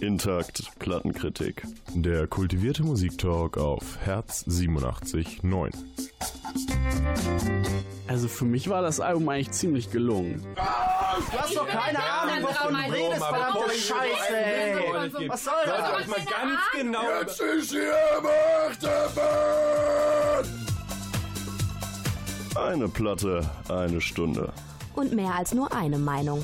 Intakt Plattenkritik. Der kultivierte Musiktalk auf Herz 87.9. Also für mich war das Album eigentlich ziemlich gelungen. Du hast doch keine Ahnung, wovon du redest, verdammte Scheiße, ey. Was soll das? Hört euch mal ganz genau. Jetzt ist hier Achterbahn! Eine Platte, eine Stunde. Und mehr als nur eine Meinung.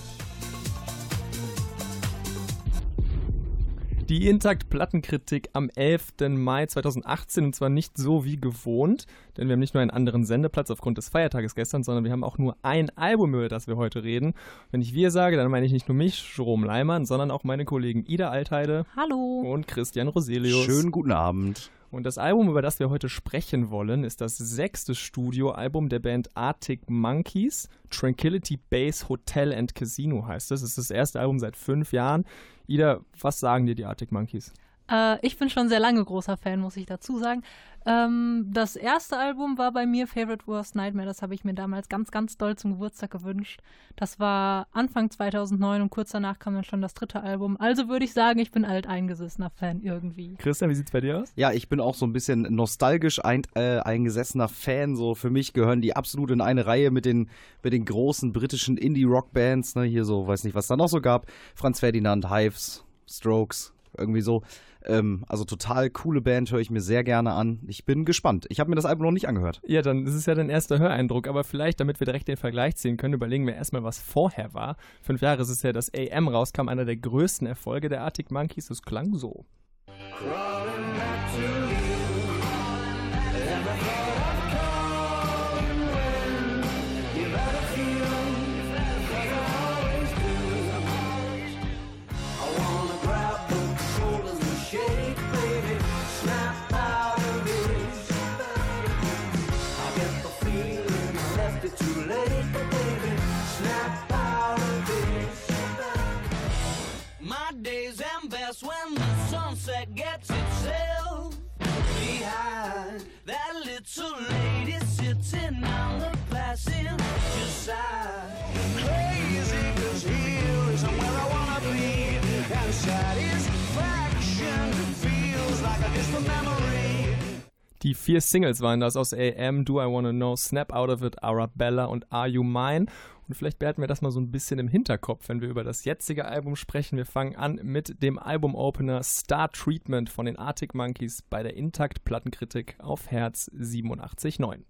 Die Intakt-Plattenkritik am 11. Mai 2018 und zwar nicht so wie gewohnt, denn wir haben nicht nur einen anderen Sendeplatz aufgrund des Feiertages gestern, sondern wir haben auch nur ein Album, über das wir heute reden. Wenn ich wir sage, dann meine ich nicht nur mich, Jerome Leimann, sondern auch meine Kollegen Ida Altheide Hallo. und Christian Roselius. Schönen guten Abend. Und das Album, über das wir heute sprechen wollen, ist das sechste Studioalbum der Band Arctic Monkeys. Tranquility Base Hotel and Casino heißt es. Es ist das erste Album seit fünf Jahren. Ida, was sagen dir die Arctic Monkeys? Äh, ich bin schon sehr lange großer Fan, muss ich dazu sagen. Ähm, das erste Album war bei mir Favorite Worst Nightmare. Das habe ich mir damals ganz, ganz doll zum Geburtstag gewünscht. Das war Anfang 2009 und kurz danach kam dann schon das dritte Album. Also würde ich sagen, ich bin alteingesessener Fan irgendwie. Christian, wie sieht's bei dir aus? Ja, ich bin auch so ein bisschen nostalgisch ein, äh, eingesessener Fan. So für mich gehören die absolut in eine Reihe mit den, mit den großen britischen Indie-Rock-Bands. Ne? Hier so, weiß nicht, was da noch so gab. Franz Ferdinand, Hives, Strokes, irgendwie so. Ähm, also total coole Band, höre ich mir sehr gerne an. Ich bin gespannt. Ich habe mir das Album noch nicht angehört. Ja, dann ist es ja dein erster Höreindruck, aber vielleicht, damit wir direkt den Vergleich ziehen können, überlegen wir erstmal, was vorher war. Fünf Jahre ist es ja, dass AM rauskam, einer der größten Erfolge der Arctic Monkeys. Das klang so. My vier Singles waren das aus AM, Do I Wanna Know, Snap Out of It, Arabella und Are You Mine? Und vielleicht behalten wir das mal so ein bisschen im Hinterkopf, wenn wir über das jetzige Album sprechen. Wir fangen an mit dem Albumopener Star Treatment von den Arctic Monkeys bei der Intakt Plattenkritik auf Herz 87.9.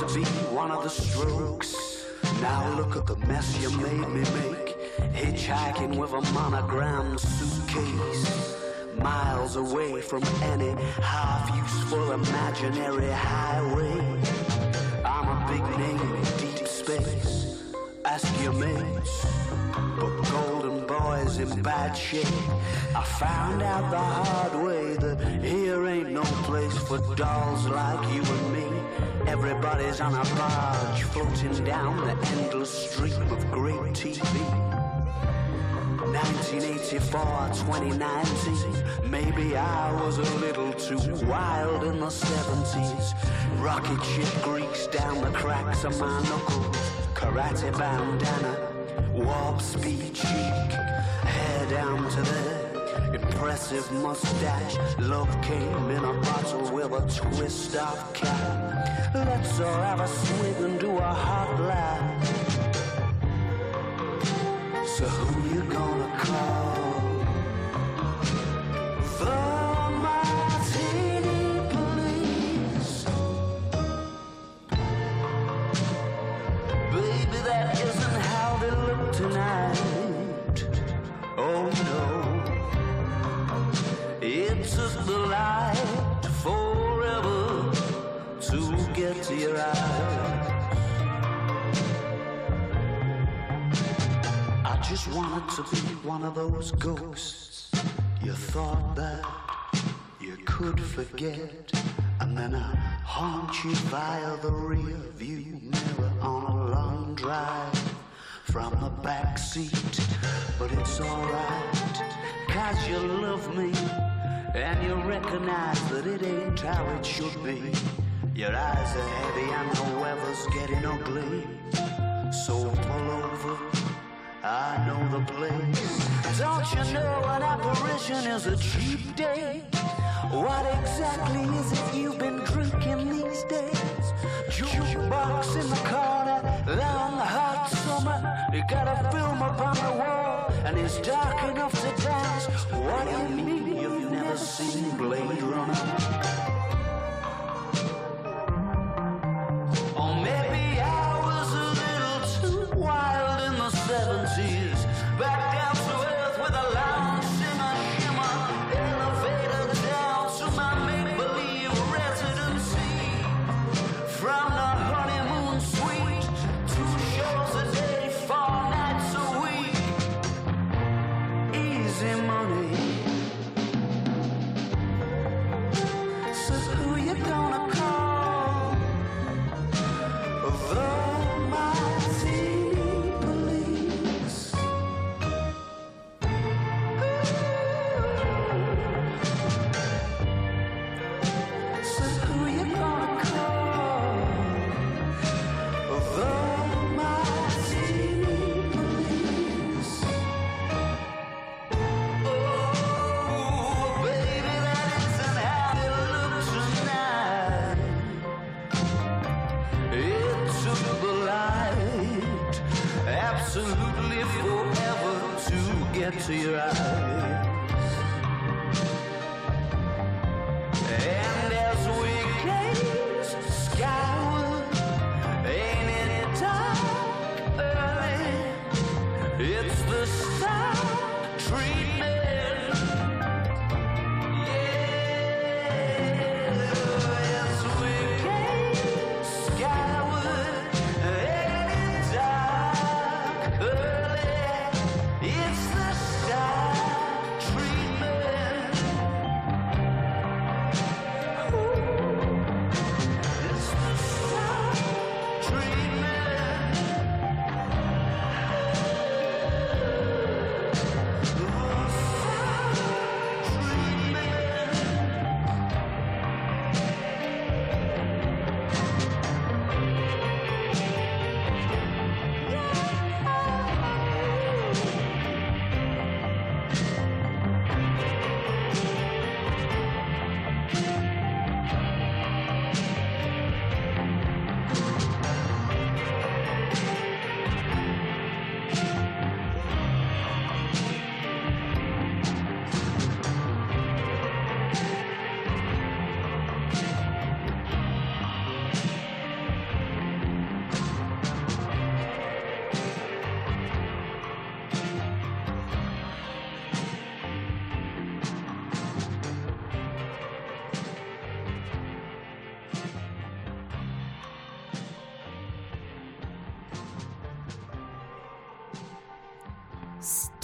to be one of the strokes. Now look at the mess you made me make. Hitchhiking with a monogram suitcase. Miles away from any half useful imaginary highway. I'm a big name in deep space. Ask your mates. But Golden Boy's in bad shape. I found out the hard way that here ain't no place for dolls like you and me. Everybody's on a barge floating down the endless stream of great TV. 1984, 2019. Maybe I was a little too wild in the 70s. Rocket ship grease down the cracks of my knuckles. Karate bandana, warp speed cheek, hair down to there. Impressive mustache, love came in a bottle with a twist of cap. Let's all have a swig and do a hot laugh. So who you gonna call? The wanted to be one of those ghosts you thought that you could forget. And then I haunt you via the rear view mirror on a long drive from the back seat. But it's alright, cause you love me and you recognize that it ain't how it should be. Your eyes are heavy and the weather's getting ugly. So pull over, I know the place. Don't you know an apparition is a cheap date? What exactly is it you've been drinking these days? Jukebox in the corner, long hot summer. You got a film up on the wall, and it's dark enough to dance. What do you mean you've never seen Blade Runner?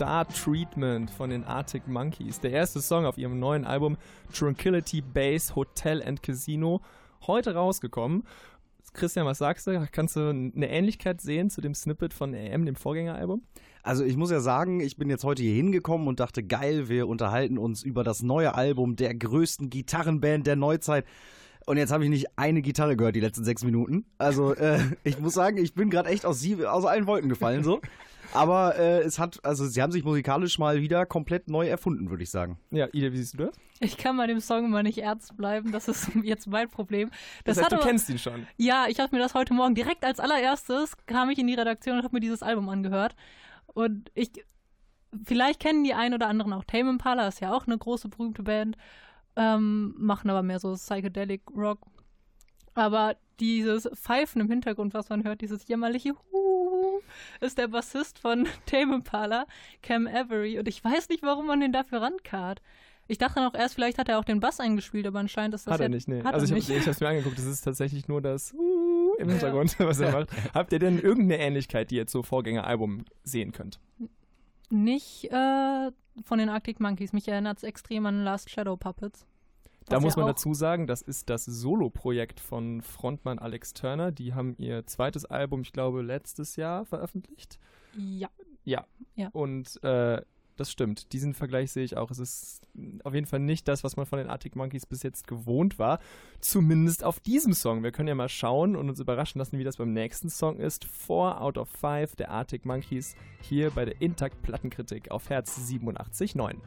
Star Treatment von den Arctic Monkeys. Der erste Song auf ihrem neuen Album Tranquility Base Hotel and Casino. Heute rausgekommen. Christian, was sagst du? Kannst du eine Ähnlichkeit sehen zu dem Snippet von AM, dem Vorgängeralbum? Also ich muss ja sagen, ich bin jetzt heute hier hingekommen und dachte, geil, wir unterhalten uns über das neue Album der größten Gitarrenband der Neuzeit. Und jetzt habe ich nicht eine Gitarre gehört die letzten sechs Minuten. Also äh, ich muss sagen, ich bin gerade echt aus, sie, aus allen Wolken gefallen so. Aber äh, es hat, also sie haben sich musikalisch mal wieder komplett neu erfunden, würde ich sagen. Ja, Ida, wie siehst du das? Ich kann bei dem Song immer nicht ernst bleiben. Das ist jetzt mein Problem. Das, das heißt, du kennst ihn schon. Ja, ich habe mir das heute Morgen direkt als allererstes kam ich in die Redaktion und habe mir dieses Album angehört. Und ich, vielleicht kennen die einen oder anderen auch Tame Impala, ist ja auch eine große berühmte Band, ähm, machen aber mehr so Psychedelic Rock. Aber dieses Pfeifen im Hintergrund, was man hört, dieses jämmerliche Ist der Bassist von Tame Impala, Cam Avery. Und ich weiß nicht, warum man den dafür rankarrt. Ich dachte noch erst, vielleicht hat er auch den Bass eingespielt, aber anscheinend ist das Hat er nicht, nee. Also ich habe es mir angeguckt, das ist tatsächlich nur das uh, im Hintergrund, ja. was er macht. Habt ihr denn irgendeine Ähnlichkeit, die ihr zu Vorgängeralbum sehen könnt? Nicht äh, von den Arctic Monkeys. Mich erinnert es extrem an Last Shadow Puppets. Da muss man dazu sagen, das ist das Solo-Projekt von Frontmann Alex Turner. Die haben ihr zweites Album, ich glaube, letztes Jahr veröffentlicht. Ja. Ja. ja. Und äh, das stimmt. Diesen Vergleich sehe ich auch. Es ist auf jeden Fall nicht das, was man von den Arctic Monkeys bis jetzt gewohnt war. Zumindest auf diesem Song. Wir können ja mal schauen und uns überraschen lassen, wie das beim nächsten Song ist. Four out of five der Arctic Monkeys hier bei der Intakt Plattenkritik auf Herz 87.9.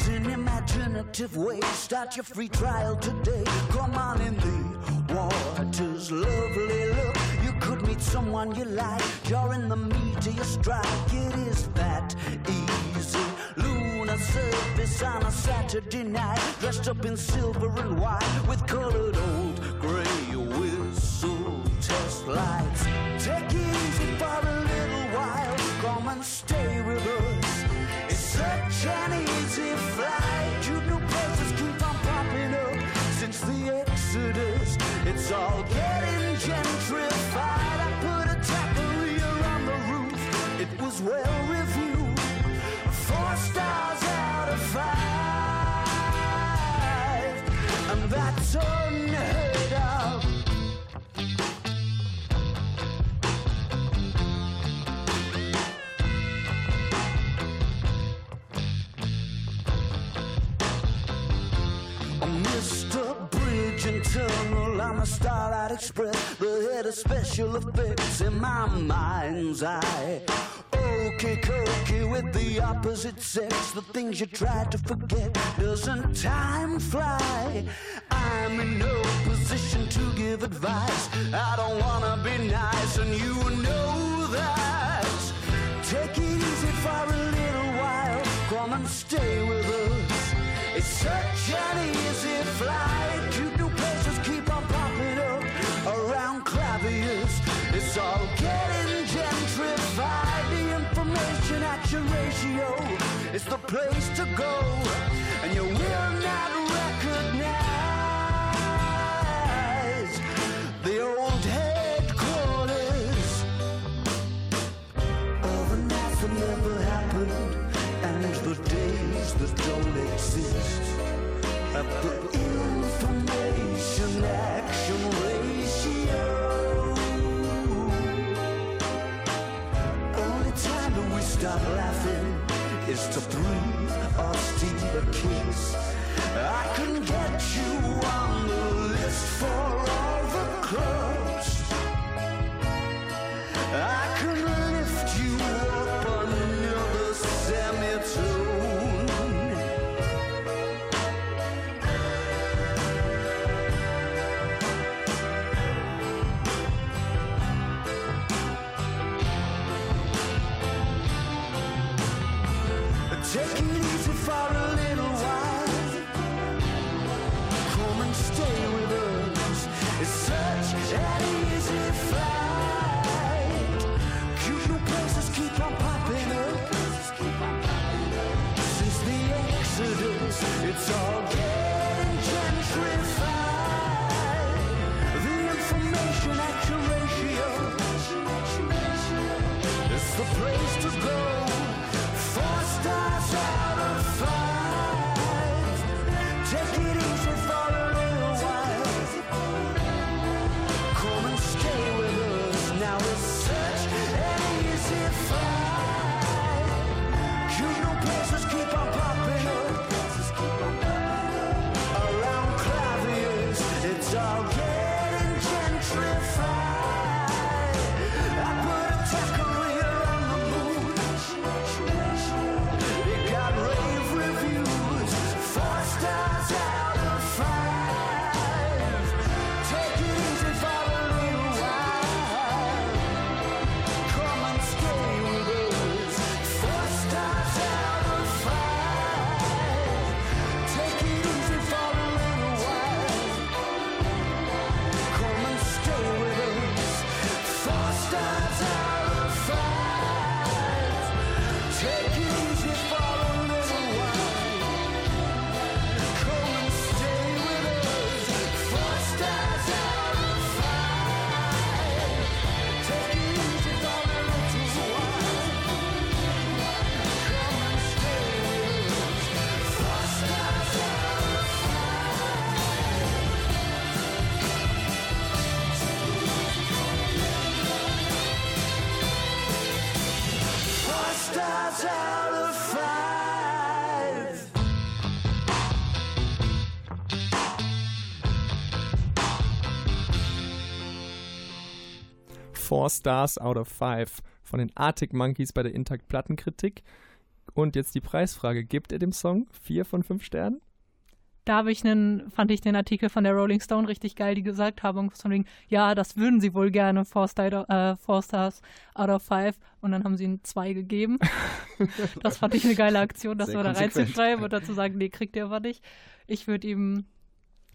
advertising imaginative ways. Start your free trial today. Come on in the waters, lovely look. You could meet someone you like during the your strike. It is that easy. Lunar surface on a Saturday night, dressed up in silver and white with colored old gray whistle test lights. Take it easy for a little while. Come and stay with us. It's such an easy It's all getting gentrified. I put a on the roof. It was well On the Starlight Express, the head of special effects in my mind's eye. Okay, cokey with the opposite sex, the things you try to forget. Doesn't time fly? I'm in no position to give advice. I don't wanna be nice, and you know that. Take it easy for a little while. Come and stay with us. It's such an easy flight. Is the place to go, and you will not recognize the old headquarters of a night that never happened, and the days that don't exist. At the information action ratio. Only time that we stop laughing is to breathe a kiss. I can get you on the list for Four Stars out of Five von den Arctic Monkeys bei der Intakt Plattenkritik. Und jetzt die Preisfrage: Gibt er dem Song vier von fünf Sternen? Da habe ich einen, fand ich den Artikel von der Rolling Stone richtig geil, die gesagt haben, von wegen, ja, das würden sie wohl gerne, Four, Star, äh, Four Stars out of Five. Und dann haben sie ihm zwei gegeben. das fand ich eine geile Aktion, das Sehr da reinzuschreiben und dazu sagen, nee, kriegt ihr aber nicht. Ich würde ihm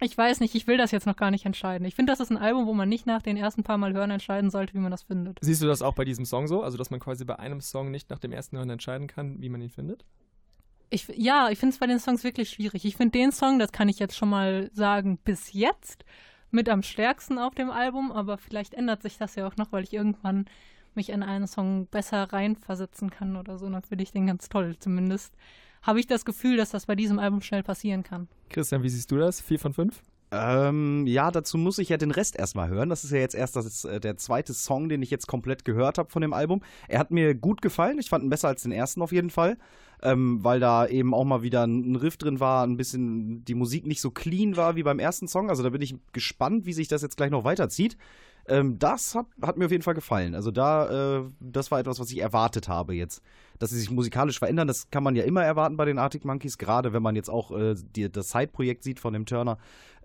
ich weiß nicht, ich will das jetzt noch gar nicht entscheiden. Ich finde, das ist ein Album, wo man nicht nach den ersten paar Mal hören entscheiden sollte, wie man das findet. Siehst du das auch bei diesem Song so? Also, dass man quasi bei einem Song nicht nach dem ersten Hören entscheiden kann, wie man ihn findet? Ich, ja, ich finde es bei den Songs wirklich schwierig. Ich finde den Song, das kann ich jetzt schon mal sagen, bis jetzt mit am stärksten auf dem Album, aber vielleicht ändert sich das ja auch noch, weil ich irgendwann mich in einen Song besser reinversetzen kann oder so. Dann finde ich den ganz toll. Zumindest habe ich das Gefühl, dass das bei diesem Album schnell passieren kann. Christian, wie siehst du das? Vier von fünf? Ähm, ja, dazu muss ich ja den Rest erstmal hören. Das ist ja jetzt erst das äh, der zweite Song, den ich jetzt komplett gehört habe von dem Album. Er hat mir gut gefallen. Ich fand ihn besser als den ersten auf jeden Fall ähm, weil da eben auch mal wieder ein Riff drin war, ein bisschen die Musik nicht so clean war wie beim ersten Song. Also da bin ich gespannt, wie sich das jetzt gleich noch weiterzieht. Ähm, das hat, hat, mir auf jeden Fall gefallen. Also da, äh, das war etwas, was ich erwartet habe jetzt. Dass sie sich musikalisch verändern, das kann man ja immer erwarten bei den Arctic Monkeys, gerade wenn man jetzt auch äh, die, das Side-Projekt sieht von dem Turner.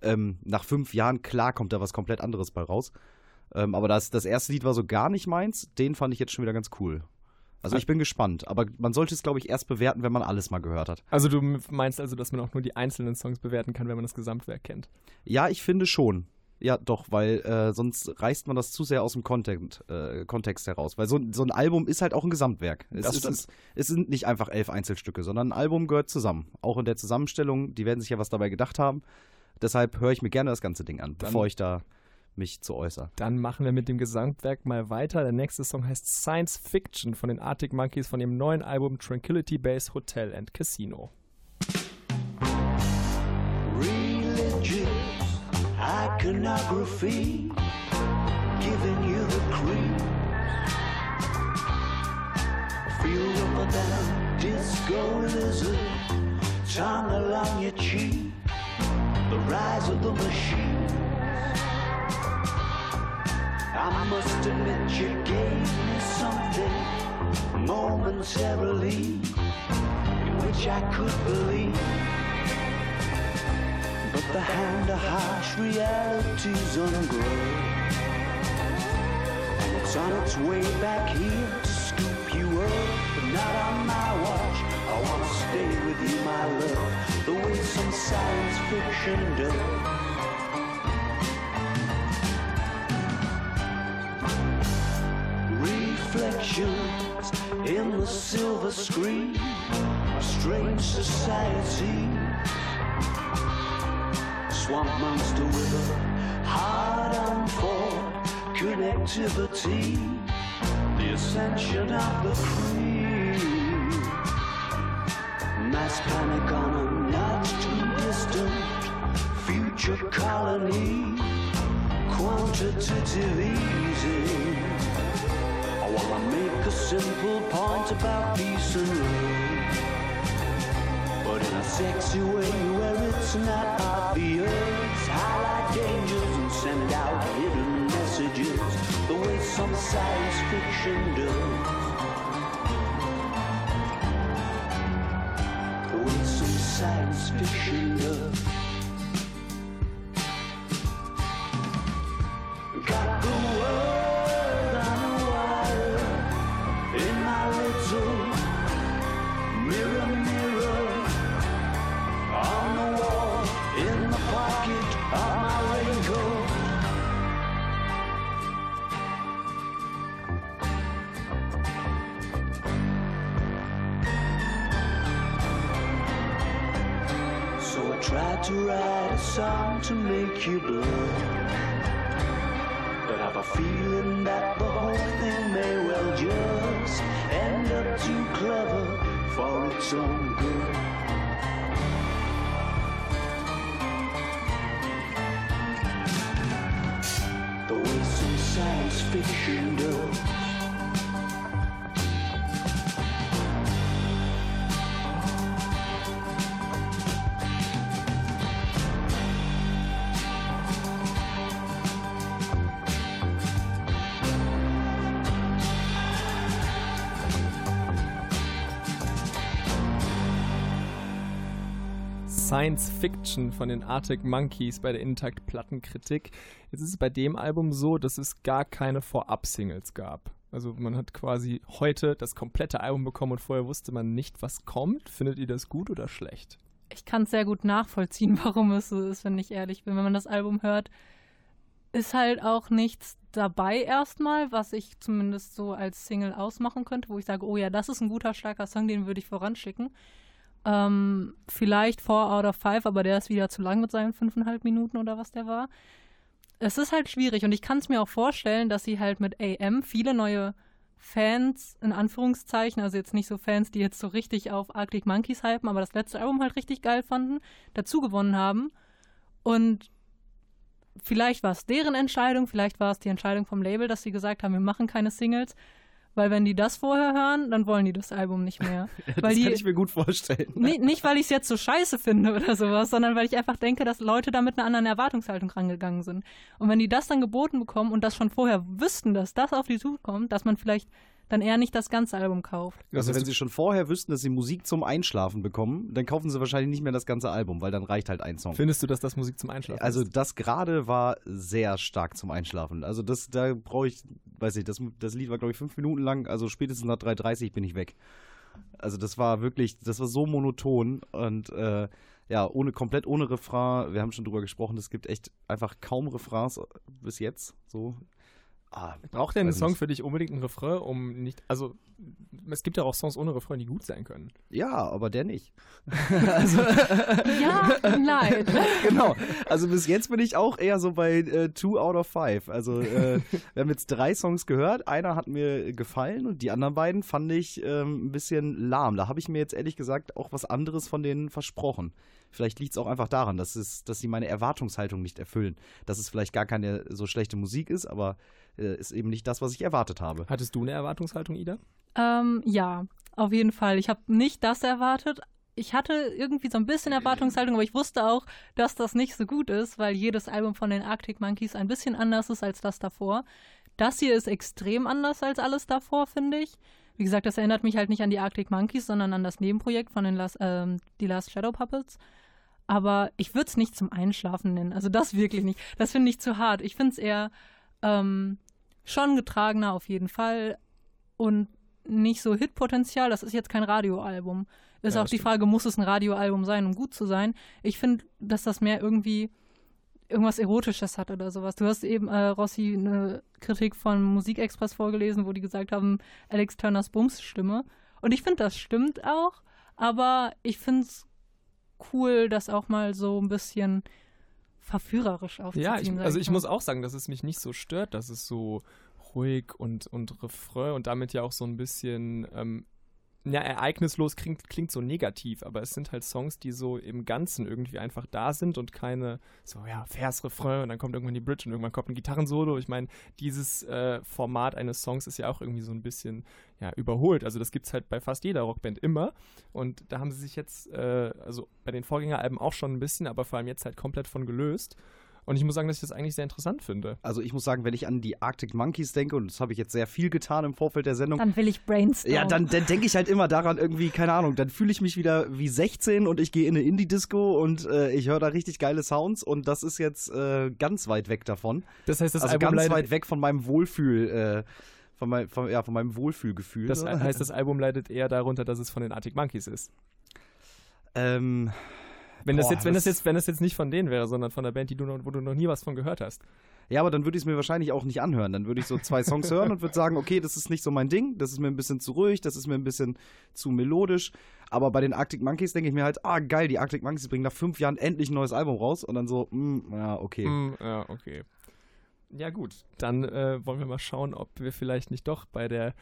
Ähm, nach fünf Jahren, klar, kommt da was komplett anderes bei raus. Ähm, aber das, das erste Lied war so gar nicht meins. Den fand ich jetzt schon wieder ganz cool. Also ich bin gespannt, aber man sollte es, glaube ich, erst bewerten, wenn man alles mal gehört hat. Also du meinst also, dass man auch nur die einzelnen Songs bewerten kann, wenn man das Gesamtwerk kennt? Ja, ich finde schon. Ja, doch, weil äh, sonst reißt man das zu sehr aus dem Kontext, äh, Kontext heraus. Weil so, so, ein Album ist halt auch ein Gesamtwerk. Es, ist, es, es, sind nicht einfach elf Einzelstücke, sondern ein Album gehört zusammen. Auch in der Zusammenstellung, die werden sich ja was dabei gedacht haben. Deshalb höre ich mir gerne das ganze Ding an, Dann bevor ich da mich zu äußern. Dann machen wir mit dem Gesamtwerk mal weiter. Der nächste Song heißt Science Fiction von den Arctic Monkeys von ihrem neuen Album Tranquility Base Hotel and Casino. Iconography giving you the creep. Feel up down, disco lizard, tongue along your cheek. The rise of the machine. I must admit you gave me something momentarily in which I could believe. But the hand of harsh reality's ungrown. And it's on its way back here to scoop you up, but not on my watch. I wanna stay with you, my love, the way some science fiction does. reflections in the silver screen. Strange society. Swamp monster with a hard on for connectivity. The ascension of the cream. Mass panic on a not too distant future colony. Quantitative easing I wanna make a simple point about peace and love. But in a sexy way where it's not obvious. Highlight dangers and send out hidden messages the way some science fiction does. The way some science fiction does. Science Fiction von den Arctic Monkeys bei der Intakt Plattenkritik. Jetzt ist es bei dem Album so, dass es gar keine Vorab-Singles gab. Also man hat quasi heute das komplette Album bekommen und vorher wusste man nicht, was kommt. Findet ihr das gut oder schlecht? Ich kann es sehr gut nachvollziehen, warum es so ist, wenn ich ehrlich bin. Wenn man das Album hört, ist halt auch nichts dabei erstmal, was ich zumindest so als Single ausmachen könnte, wo ich sage, oh ja, das ist ein guter, starker Song, den würde ich voranschicken. Ähm, vielleicht Four out of Five, aber der ist wieder zu lang mit seinen fünfeinhalb Minuten oder was der war. Es ist halt schwierig und ich kann es mir auch vorstellen, dass sie halt mit AM viele neue Fans, in Anführungszeichen, also jetzt nicht so Fans, die jetzt so richtig auf Arctic Monkeys hypen, aber das letzte Album halt richtig geil fanden, dazu gewonnen haben. Und vielleicht war es deren Entscheidung, vielleicht war es die Entscheidung vom Label, dass sie gesagt haben, wir machen keine Singles. Weil wenn die das vorher hören, dann wollen die das Album nicht mehr. das weil die, kann ich mir gut vorstellen. Nee, nicht, weil ich es jetzt so scheiße finde oder sowas, sondern weil ich einfach denke, dass Leute da mit einer anderen Erwartungshaltung rangegangen sind. Und wenn die das dann geboten bekommen und das schon vorher wüssten, dass das auf die zukommt, dass man vielleicht dann eher nicht das ganze Album kauft. Also wenn sie schon vorher wüssten, dass sie Musik zum Einschlafen bekommen, dann kaufen sie wahrscheinlich nicht mehr das ganze Album, weil dann reicht halt ein Song. Findest du, dass das Musik zum Einschlafen also ist? Also das gerade war sehr stark zum Einschlafen. Also das, da brauche ich, weiß ich, das, das Lied war glaube ich fünf Minuten lang, also spätestens nach 3.30 bin ich weg. Also das war wirklich, das war so monoton und äh, ja, ohne, komplett ohne Refrain. Wir haben schon drüber gesprochen, es gibt echt einfach kaum Refrains bis jetzt. So, Ah, Braucht denn ein Song nicht. für dich unbedingt einen Refrain, um nicht. Also, es gibt ja auch Songs ohne Refrain, die gut sein können. Ja, aber der nicht. also, ja, nein. genau. Also, bis jetzt bin ich auch eher so bei äh, Two out of Five. Also, äh, wir haben jetzt drei Songs gehört. Einer hat mir gefallen und die anderen beiden fand ich ähm, ein bisschen lahm. Da habe ich mir jetzt ehrlich gesagt auch was anderes von denen versprochen. Vielleicht liegt es auch einfach daran, dass, es, dass sie meine Erwartungshaltung nicht erfüllen. Dass es vielleicht gar keine so schlechte Musik ist, aber äh, ist eben nicht das, was ich erwartet habe. Hattest du eine Erwartungshaltung, Ida? Ähm, ja, auf jeden Fall. Ich habe nicht das erwartet. Ich hatte irgendwie so ein bisschen Erwartungshaltung, aber ich wusste auch, dass das nicht so gut ist, weil jedes Album von den Arctic Monkeys ein bisschen anders ist als das davor. Das hier ist extrem anders als alles davor, finde ich. Wie gesagt, das erinnert mich halt nicht an die Arctic Monkeys, sondern an das Nebenprojekt von den Last, ähm, die Last Shadow Puppets. Aber ich würde es nicht zum Einschlafen nennen. Also das wirklich nicht. Das finde ich zu hart. Ich finde es eher ähm, schon getragener auf jeden Fall und nicht so Hitpotenzial. Das ist jetzt kein Radioalbum. Ist ja, auch die stimmt. Frage, muss es ein Radioalbum sein, um gut zu sein? Ich finde, dass das mehr irgendwie irgendwas Erotisches hat oder sowas. Du hast eben, äh, Rossi, eine Kritik von Musikexpress vorgelesen, wo die gesagt haben, Alex Turners Bums-Stimme. Und ich finde, das stimmt auch, aber ich finde es cool, das auch mal so ein bisschen verführerisch aufzuziehen. Ja, ich, also ich muss auch sagen, dass es mich nicht so stört, dass es so ruhig und, und Refrain und damit ja auch so ein bisschen ähm, ja, ereignislos klingt, klingt so negativ, aber es sind halt Songs, die so im Ganzen irgendwie einfach da sind und keine, so ja, Vers, Refrain und dann kommt irgendwann die Bridge und irgendwann kommt ein Gitarrensolo. Ich meine, dieses äh, Format eines Songs ist ja auch irgendwie so ein bisschen ja, überholt. Also das gibt es halt bei fast jeder Rockband immer und da haben sie sich jetzt, äh, also bei den Vorgängeralben auch schon ein bisschen, aber vor allem jetzt halt komplett von gelöst. Und ich muss sagen, dass ich das eigentlich sehr interessant finde. Also ich muss sagen, wenn ich an die Arctic Monkeys denke, und das habe ich jetzt sehr viel getan im Vorfeld der Sendung. Dann will ich brainstormen. Ja, dann, dann denke ich halt immer daran irgendwie, keine Ahnung, dann fühle ich mich wieder wie 16 und ich gehe in eine Indie-Disco und äh, ich höre da richtig geile Sounds und das ist jetzt äh, ganz weit weg davon. Das heißt, das also Album ganz weit weg von meinem Wohlfühl, äh, von, mein, von, ja, von meinem Wohlfühlgefühl. Das heißt, das Album leidet eher darunter, dass es von den Arctic Monkeys ist. Ähm, wenn das, Boah, jetzt, wenn, das jetzt, wenn das jetzt nicht von denen wäre, sondern von der Band, die du noch, wo du noch nie was von gehört hast. Ja, aber dann würde ich es mir wahrscheinlich auch nicht anhören. Dann würde ich so zwei Songs hören und würde sagen, okay, das ist nicht so mein Ding, das ist mir ein bisschen zu ruhig, das ist mir ein bisschen zu melodisch. Aber bei den Arctic Monkeys denke ich mir halt, ah geil, die Arctic Monkeys bringen nach fünf Jahren endlich ein neues Album raus und dann so, mm, ja, okay. Mm, ja, okay. Ja gut, dann äh, wollen wir mal schauen, ob wir vielleicht nicht doch bei der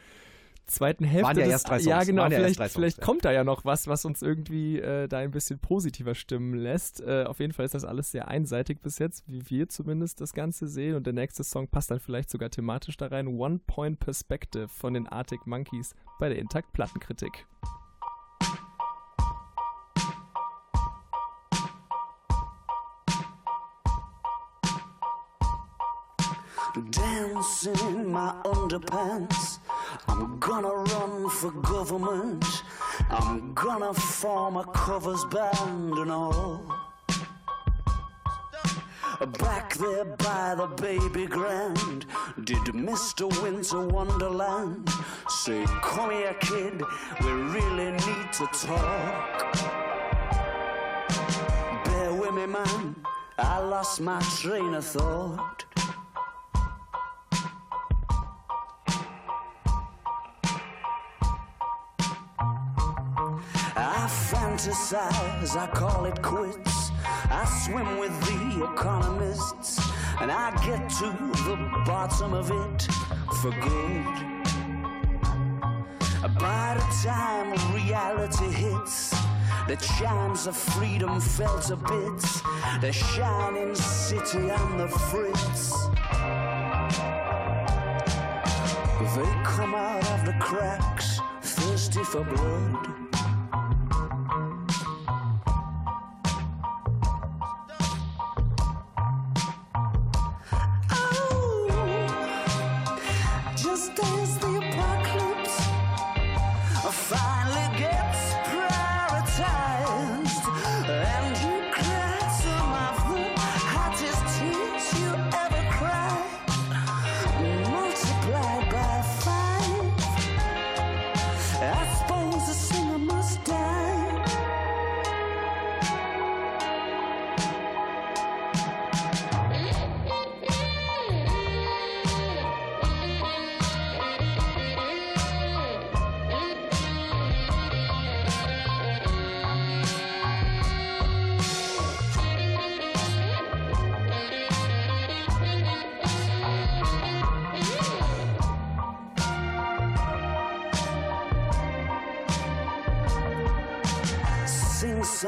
zweiten Hälfte. Waren ja des, erst drei Songs. Ja, genau. Waren vielleicht, ja Songs, vielleicht ja. kommt da ja noch was, was uns irgendwie äh, da ein bisschen positiver stimmen lässt. Äh, auf jeden Fall ist das alles sehr einseitig bis jetzt, wie wir zumindest das Ganze sehen. Und der nächste Song passt dann vielleicht sogar thematisch da rein. One Point Perspective von den Arctic Monkeys bei der Intakt Plattenkritik. Dance in my underpants I'm gonna run for government. I'm gonna form a covers band and all. Back there by the baby grand, did Mr. Winter Wonderland say, Come here, kid, we really need to talk? Bear with me, man, I lost my train of thought. Fantasize, I call it quits. I swim with the economists, and I get to the bottom of it for good. By the time reality hits, the chimes of freedom fell to bits, the shining city on the fritz. They come out of the cracks, thirsty for blood.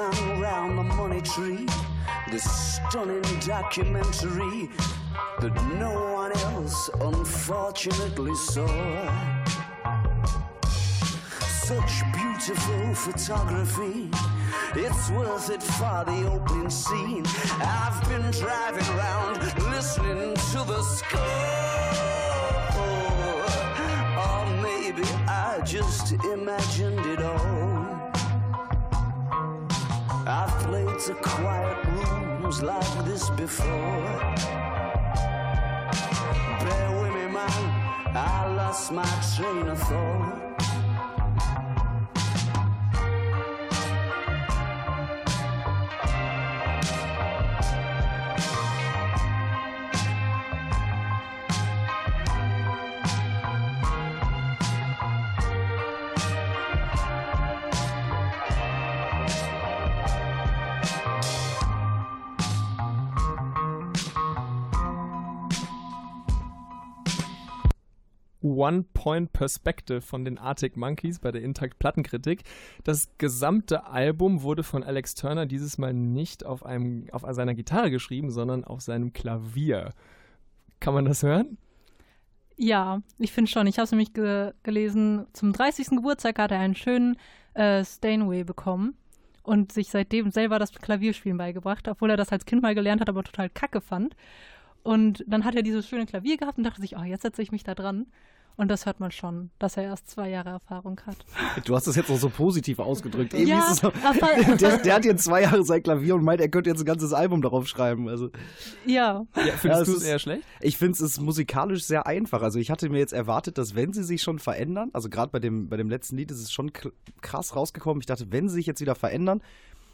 Sing song round the money tree, this stunning documentary that no one else unfortunately saw. Such beautiful photography, it's worth it for the opening scene. I've been driving around listening to the score. Or maybe I just imagined it all. Played to quiet rooms like this before. Bear with me, man, I lost my train of thought. One Point Perspective von den Arctic Monkeys bei der Intakt Plattenkritik. Das gesamte Album wurde von Alex Turner dieses Mal nicht auf, einem, auf seiner Gitarre geschrieben, sondern auf seinem Klavier. Kann man das hören? Ja, ich finde schon. Ich habe es nämlich ge gelesen. Zum 30. Geburtstag hat er einen schönen äh, Steinway bekommen und sich seitdem selber das Klavierspielen beigebracht, obwohl er das als Kind mal gelernt hat, aber total kacke fand. Und dann hat er dieses schöne Klavier gehabt und dachte sich, oh, jetzt setze ich mich da dran. Und das hört man schon, dass er erst zwei Jahre Erfahrung hat. Du hast das jetzt auch so positiv ausgedrückt. Eben Ja, so, der, der hat jetzt zwei Jahre sein Klavier und meint, er könnte jetzt ein ganzes Album darauf schreiben. Also Ja, Ja, findest Ja, du es eher schlecht? ich finde es ist musikalisch sehr einfach. Also ich hatte mir jetzt erwartet, dass wenn sie sich schon verändern, also gerade bei dem, bei dem letzten Lied ist es schon krass rausgekommen. Ich dachte, wenn sie sich jetzt wieder verändern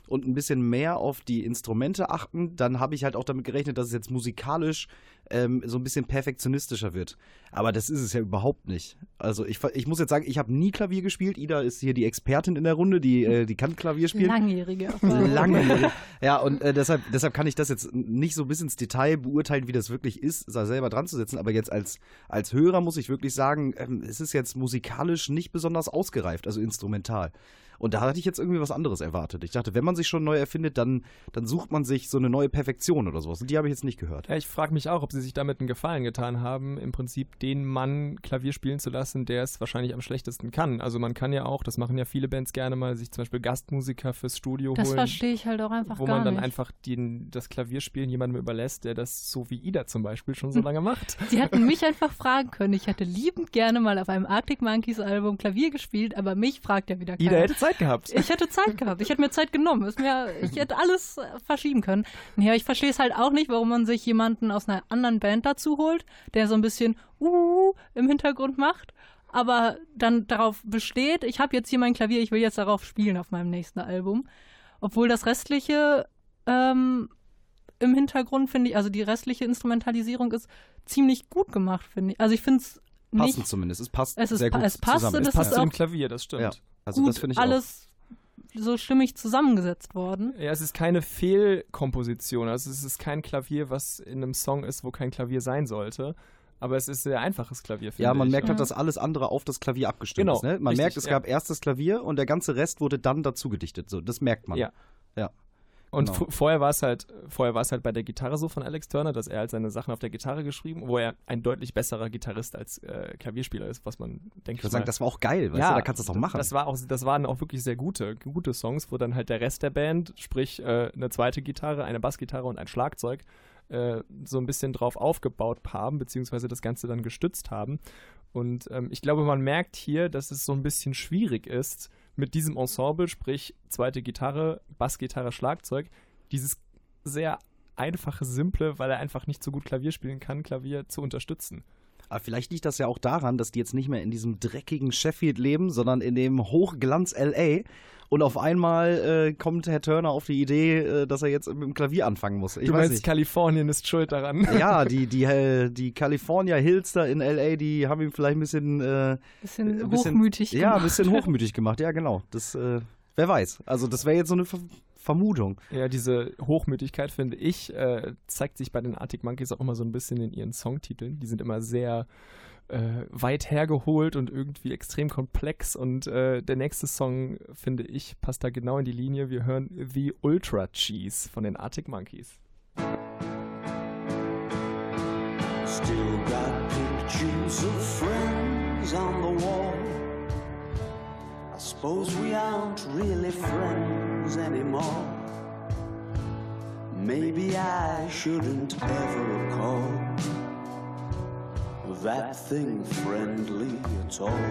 und ein bisschen mehr auf die Instrumente achten, dann habe ich halt auch damit gerechnet, dass es jetzt musikalisch ähm, so ein bisschen perfektionistischer wird. Aber das ist es ja überhaupt nicht. Also ich, ich muss jetzt sagen, ich habe nie Klavier gespielt. Ida ist hier die Expertin in der Runde, die, äh, die kann Klavier spielen. langjährige. Lange. ja, und äh, deshalb, deshalb kann ich das jetzt nicht so bis ins Detail beurteilen, wie das wirklich ist, da selber dran zu sitzen. Aber jetzt als, als Hörer muss ich wirklich sagen, ähm, es ist jetzt musikalisch nicht besonders ausgereift, also instrumental. Und da hatte ich jetzt irgendwie was anderes erwartet. Ich dachte, wenn man sich schon neu erfindet, dann, dann sucht man sich so eine neue Perfektion oder sowas. Und die habe ich jetzt nicht gehört. Ja, ich frage mich auch, ob sie sich damit einen Gefallen getan haben, im Prinzip den Mann Klavier spielen zu lassen, der es wahrscheinlich am schlechtesten kann. Also man kann ja auch, das machen ja viele Bands gerne mal, sich zum Beispiel Gastmusiker fürs Studio Das holen. verstehe ich halt auch einfach wo man dann nicht. einfach den, das Klavierspielen jemandem überlässt, der das so wie Ida zum Beispiel schon so lange macht. Sie hätten mich einfach fragen können. Ich hätte liebend gerne mal auf einem Arctic Monkeys Album Klavier gespielt, aber mich fragt ja wieder keiner. Ida hätte Zeit gehabt. Ich hätte Zeit gehabt. Ich hätte mir Zeit genommen. Mir, ich hätte alles äh, verschieben können. Ja, ich verstehe es halt auch nicht, warum man sich jemanden aus einer anderen Band dazu holt, der so ein bisschen uh im Hintergrund macht, aber dann darauf besteht, ich habe jetzt hier mein Klavier, ich will jetzt darauf spielen auf meinem nächsten Album. Obwohl das restliche ähm, im Hintergrund finde ich, also die restliche Instrumentalisierung ist ziemlich gut gemacht, finde ich. Also ich finde es Passend nicht zumindest. Es passt Es ist sehr pa- gut es passt zusammen. Es Passt ist zu dem Klavier, das stimmt. Ja. Also gut das finde ich auch. alles so stimmig zusammengesetzt worden. Ja, es ist keine Fehlkomposition. Also es ist kein Klavier, was in einem Song ist, wo kein Klavier sein sollte. Aber es ist sehr einfaches Klavier, finde Ja, man ich. merkt halt, dass alles andere auf das Klavier abgestimmt Genau, ist. Ne? Man richtig, merkt, es ja. gab erst das Klavier und der ganze Rest wurde dann dazu gedichtet. So, das merkt man. Ja. Ja. Und Genau. vorher war es halt, vorher war es halt bei der Gitarre so von Alex Turner, dass er halt seine Sachen auf der Gitarre geschrieben, wo er ein deutlich besserer Gitarrist als äh, Klavierspieler ist, was man denke Ich würde sagen, das war auch geil, weißt du, da kannst du es doch machen. Das war auch, das waren auch wirklich sehr gute, gute Songs, wo dann halt der Rest der Band, sprich äh, eine zweite Gitarre, eine Bassgitarre und ein Schlagzeug, äh, so ein bisschen drauf aufgebaut haben, beziehungsweise das Ganze dann gestützt haben. Und ähm, ich glaube, man merkt hier, dass es so ein bisschen schwierig ist, mit diesem Ensemble, sprich zweite Gitarre, Bassgitarre, Schlagzeug, dieses sehr einfache, simple, weil er einfach nicht so gut Klavier spielen kann, Klavier zu unterstützen. Aber vielleicht liegt das ja auch daran, dass die jetzt nicht mehr in diesem dreckigen Sheffield leben, sondern in dem Hochglanz LA. Und auf einmal äh, kommt Herr Turner auf die Idee, äh, dass er jetzt mit dem Klavier anfangen muss. Ich du weiß meinst, nicht. Kalifornien ist schuld daran. Ja, die, die, äh, die California Hills da in LA, die haben ihm vielleicht ein bisschen, äh, Bisschen, ein bisschen hochmütig Ja, ein gemacht. bisschen hochmütig gemacht. Ja, genau. Das, äh, wer weiß. Also das wäre jetzt so eine Vermutung. Ja, diese Hochmütigkeit, finde ich, äh, zeigt sich bei den Arctic Monkeys auch immer so ein bisschen in ihren Songtiteln. Die sind immer sehr äh, weit hergeholt und irgendwie extrem komplex. Und äh, der nächste Song, finde ich, passt da genau in die Linie. Wir hören The Ultra Cheese von den Arctic Monkeys. Still got pictures of friends on the wall. Suppose we aren't really friends anymore. Maybe I shouldn't ever call that thing friendly at all.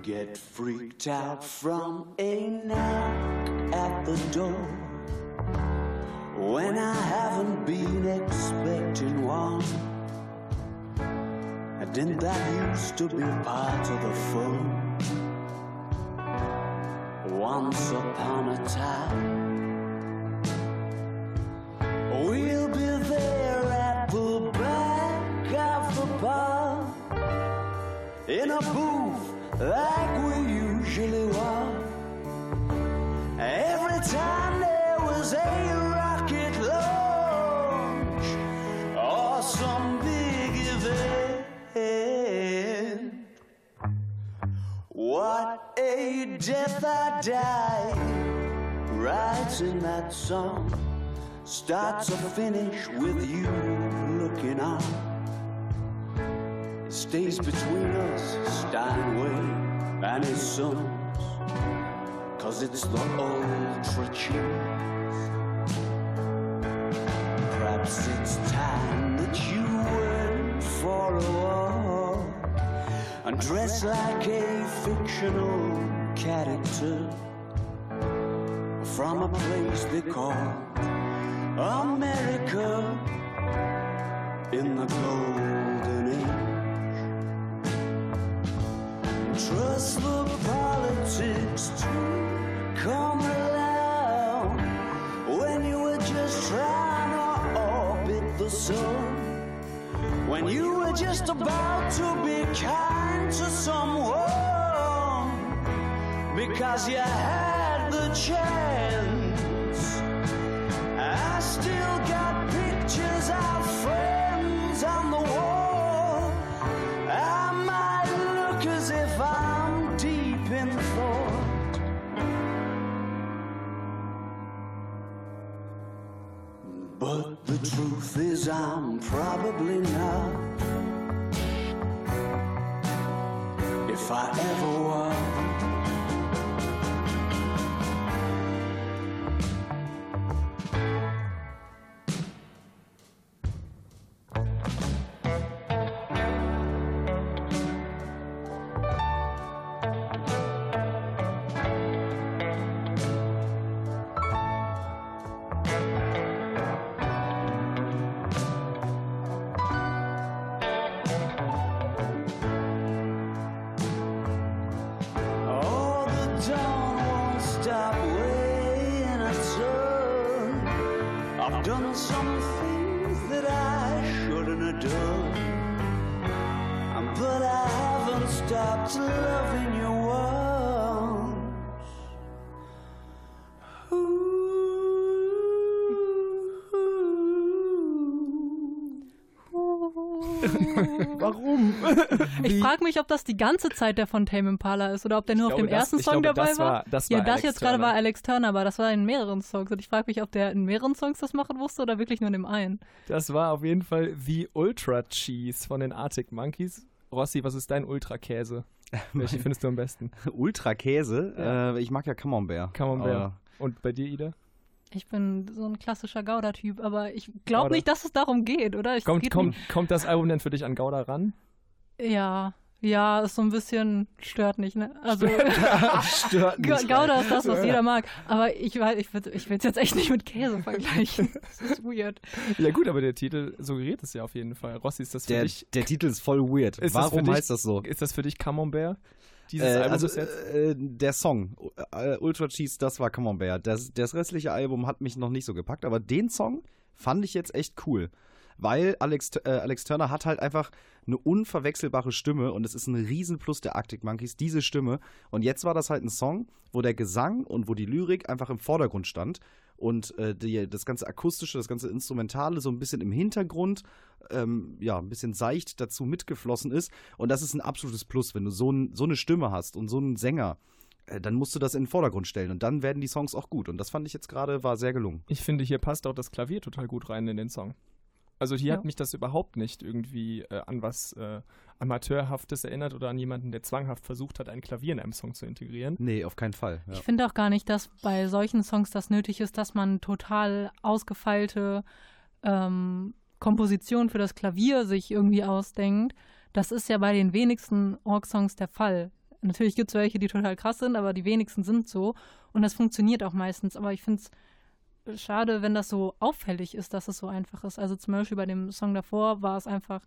Get freaked out from a knock at the door when I haven't been expecting one. Didn't that used to be part of the fun? Once upon a time, we'll be there at the back of the bar in a booth like we usually were. Death I died, writing that song. Start to finish with you looking on. It stays between us, Steinway and his sons. Cause it's the ultra cheese. Perhaps it's time that you went for a walk and dress like a fictional character from a place they call America in the golden age. Trust the politics to come around when you were just trying to orbit the sun. When you were just about to be kind to someone because you had the chance. I still got pictures of friends on the wall. I might look as if I'm deep in thought. But the truth is, I'm probably not. If I ever was. Frage mich, ob das die ganze Zeit der von Tame Impala ist oder ob der nur ich auf glaube, dem das, ersten Song glaube, dabei das war. Das war ja, das Alex jetzt gerade war Alex Turner, aber das war in mehreren Songs. Und ich frage mich, ob der in mehreren Songs das machen musste oder wirklich nur in dem einen. Das war auf jeden Fall The Ultra Cheese von den Arctic Monkeys. Rossi, was ist dein Ultra-Käse? Welche findest du am besten? Ultra-Käse? Ja. Äh, ich mag ja Camembert. Camembert. Und bei dir, Ida? Ich bin so ein klassischer Gouda-Typ, aber ich glaube nicht, dass es darum geht, oder? Ich, kommt, kommt, kommt das Album denn für dich an Gouda ran? Ja, ja, ist so ein bisschen stört nicht, ne? Also stört nicht. Gouda ist das, was jeder mag. Aber ich weiß, ich will ich es jetzt echt nicht mit Käse vergleichen. Das ist weird. Ja gut, aber der Titel suggeriert es ja auf jeden Fall. Rossi, ist das für der, dich? Der Titel ist voll weird. Ist Warum dich, heißt das so? Ist das für dich Camembert? Dieses äh, Album also, bis jetzt? Äh, der Song, äh, Ultra Cheese, das war Camembert. Das, das restliche Album hat mich noch nicht so gepackt, aber den Song fand ich jetzt echt cool weil Alex, äh, Alex Turner hat halt einfach eine unverwechselbare Stimme und es ist ein Riesenplus der Arctic Monkeys, diese Stimme. Und jetzt war das halt ein Song, wo der Gesang und wo die Lyrik einfach im Vordergrund stand und äh, die, das ganze Akustische, das ganze Instrumentale so ein bisschen im Hintergrund, ähm, ja, ein bisschen seicht dazu mitgeflossen ist. Und das ist ein absolutes Plus, wenn du so, ein, so eine Stimme hast und so einen Sänger äh, dann musst du das in den Vordergrund stellen und dann werden die Songs auch gut. Und das fand ich jetzt gerade, war sehr gelungen. Ich finde, hier passt auch das Klavier total gut rein in den Song. Also hier ja. hat mich das überhaupt nicht irgendwie äh, an was äh, Amateurhaftes erinnert oder an jemanden, der zwanghaft versucht hat, ein Klavier in einem Song zu integrieren. Nee, auf keinen Fall. Ja. Ich finde auch gar nicht, dass bei solchen Songs das nötig ist, dass man total ausgefeilte ähm, Kompositionen für das Klavier sich irgendwie ausdenkt. Das ist ja bei den wenigsten Org-Songs der Fall. Natürlich gibt es welche, die total krass sind, aber die wenigsten sind so. Und das funktioniert auch meistens. Aber ich finde es schade, wenn das so auffällig ist, dass es so einfach ist. Also zum Beispiel bei dem Song davor war es einfach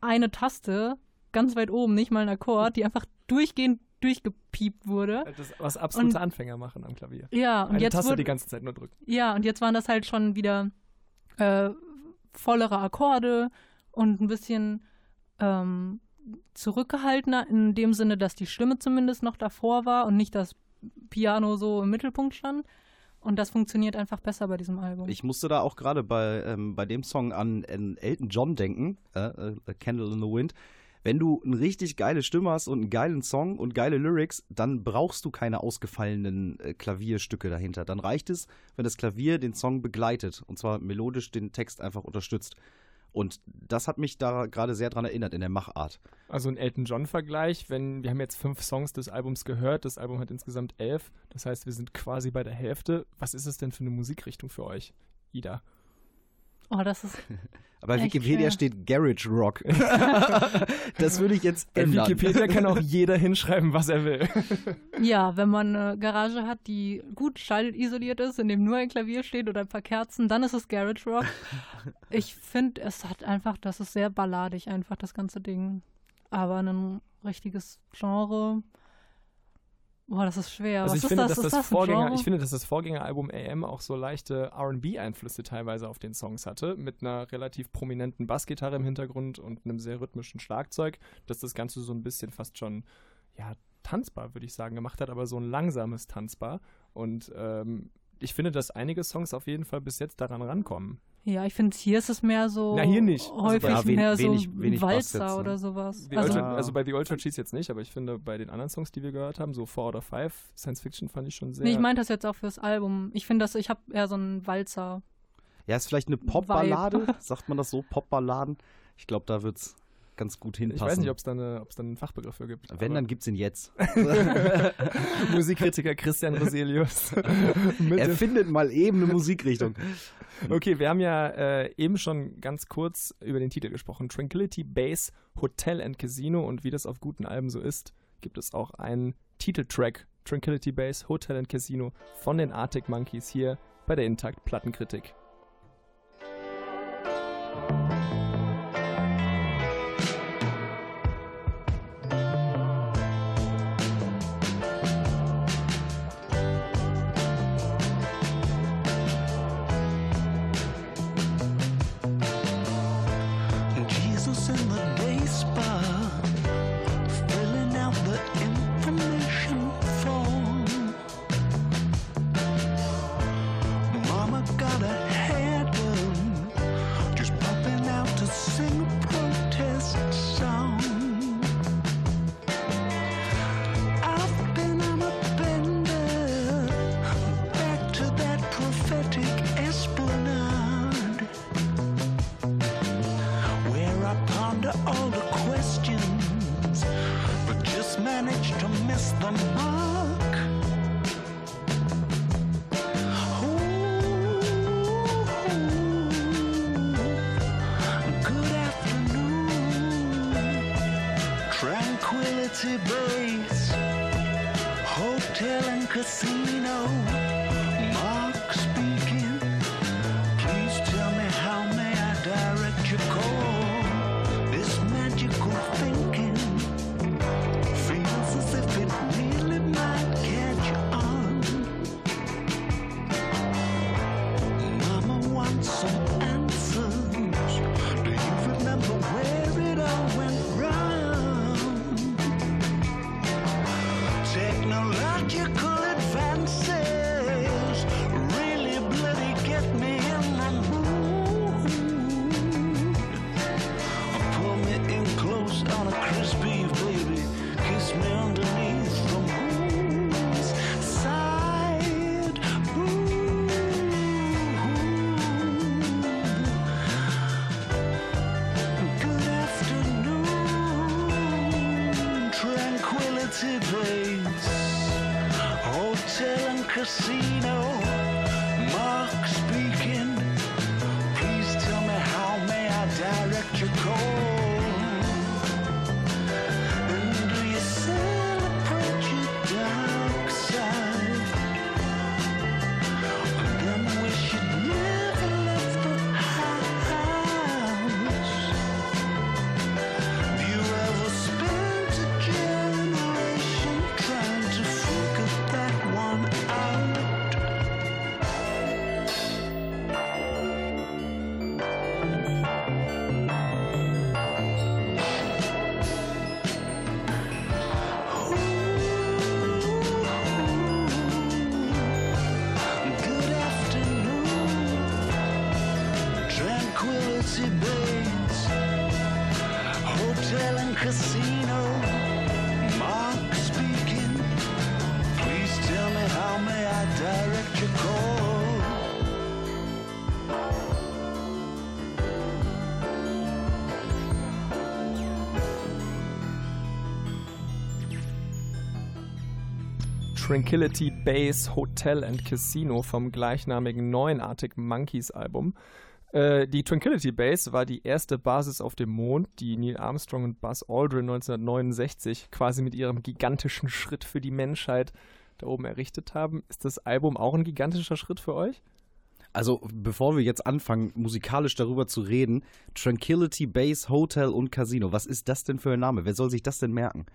eine Taste ganz weit oben, nicht mal ein Akkord, die einfach durchgehend durchgepiept wurde. Das, was absolute und, Anfänger machen am Klavier. Ja, und Eine jetzt Taste wurde, die ganze Zeit nur drücken. Ja, und jetzt waren das halt schon wieder äh, vollere Akkorde und ein bisschen ähm, zurückgehaltener in dem Sinne, dass die Stimme zumindest noch davor war und nicht das Piano so im Mittelpunkt stand. Und das funktioniert einfach besser bei diesem Album. Ich musste da auch gerade bei, ähm, bei dem Song an, Elton John denken, äh, äh, Candle in the Wind. Wenn du eine richtig geile Stimme hast und einen geilen Song und geile Lyrics, dann brauchst du keine ausgefallenen äh, Klavierstücke dahinter. Dann reicht es, wenn das Klavier den Song begleitet und zwar melodisch den Text einfach unterstützt. Und das hat mich da gerade sehr dran erinnert in der Machart. Also ein Elton John-Vergleich, wenn wir haben jetzt fünf Songs des Albums gehört, das Album hat insgesamt elf, das heißt, wir sind quasi bei der Hälfte. Was ist es denn für eine Musikrichtung für euch, Ida? Oh, das ist. Aber bei Wikipedia schwer. steht Garage Rock. das würde ich jetzt Bei ändern. Wikipedia kann auch jeder hinschreiben, was er will. ja, wenn man eine Garage hat, die gut schallisoliert ist, in dem nur ein Klavier steht oder ein paar Kerzen, dann ist es Garage Rock. Ich finde, es hat einfach, das ist sehr balladig einfach, das ganze Ding. Aber ein richtiges Genre Boah, das ist schwer. Also Was ich finde, das? dass das, das Vorgänger, ich finde, dass das Vorgängeralbum AM auch so leichte R&B-Einflüsse teilweise auf den Songs hatte, mit einer relativ prominenten Bassgitarre im Hintergrund und einem sehr rhythmischen Schlagzeug, dass das Ganze so ein bisschen fast schon, ja, tanzbar, würde ich sagen, gemacht hat, aber so ein langsames Tanzbar. Und ähm, ich finde, dass einige Songs auf jeden Fall bis jetzt daran rankommen. Ja, ich finde, hier ist es mehr so. Na, hier nicht. Häufig also, ja, mehr wenig, so wenig Walzer jetzt, ne? oder sowas. Also, Also, also, bei The Ultra Cheese jetzt nicht, aber ich finde, bei den anderen Songs, die wir gehört haben, so Four oder Five, Science Fiction fand ich schon sehr. nee, ich meinte das jetzt auch fürs Album. Ich finde, dass ich habe eher so einen Walzer. Ja, ist vielleicht eine Popballade. Sagt man das so? Popballaden? Ich glaube, da wird es ganz gut hinpassen. Ich weiß nicht, ob es da, eine, da einen Fachbegriff für gibt. Wenn, dann gibt es ihn jetzt. Musikkritiker Christian Roselius. er findet mal eben eine Musikrichtung. Okay, wir haben ja äh, eben schon ganz kurz über den Titel gesprochen. Tranquility Base Hotel and Casino. Und wie das auf guten Alben so ist, gibt es auch einen Titeltrack. Tranquility Base Hotel and Casino von den Arctic Monkeys hier bei der Intakt Plattenkritik. Tranquility Base Hotel and Casino vom gleichnamigen neuen Arctic Monkeys Album. Äh, die Tranquility Base war die erste Basis auf dem Mond, die Neil Armstrong und Buzz Aldrin 1969 quasi mit ihrem gigantischen Schritt für die Menschheit da oben errichtet haben. Ist das Album auch ein gigantischer Schritt für euch? Also, bevor wir jetzt anfangen, musikalisch darüber zu reden, Tranquility Base Hotel und Casino, was ist das denn für ein Name? Wer soll sich das denn merken?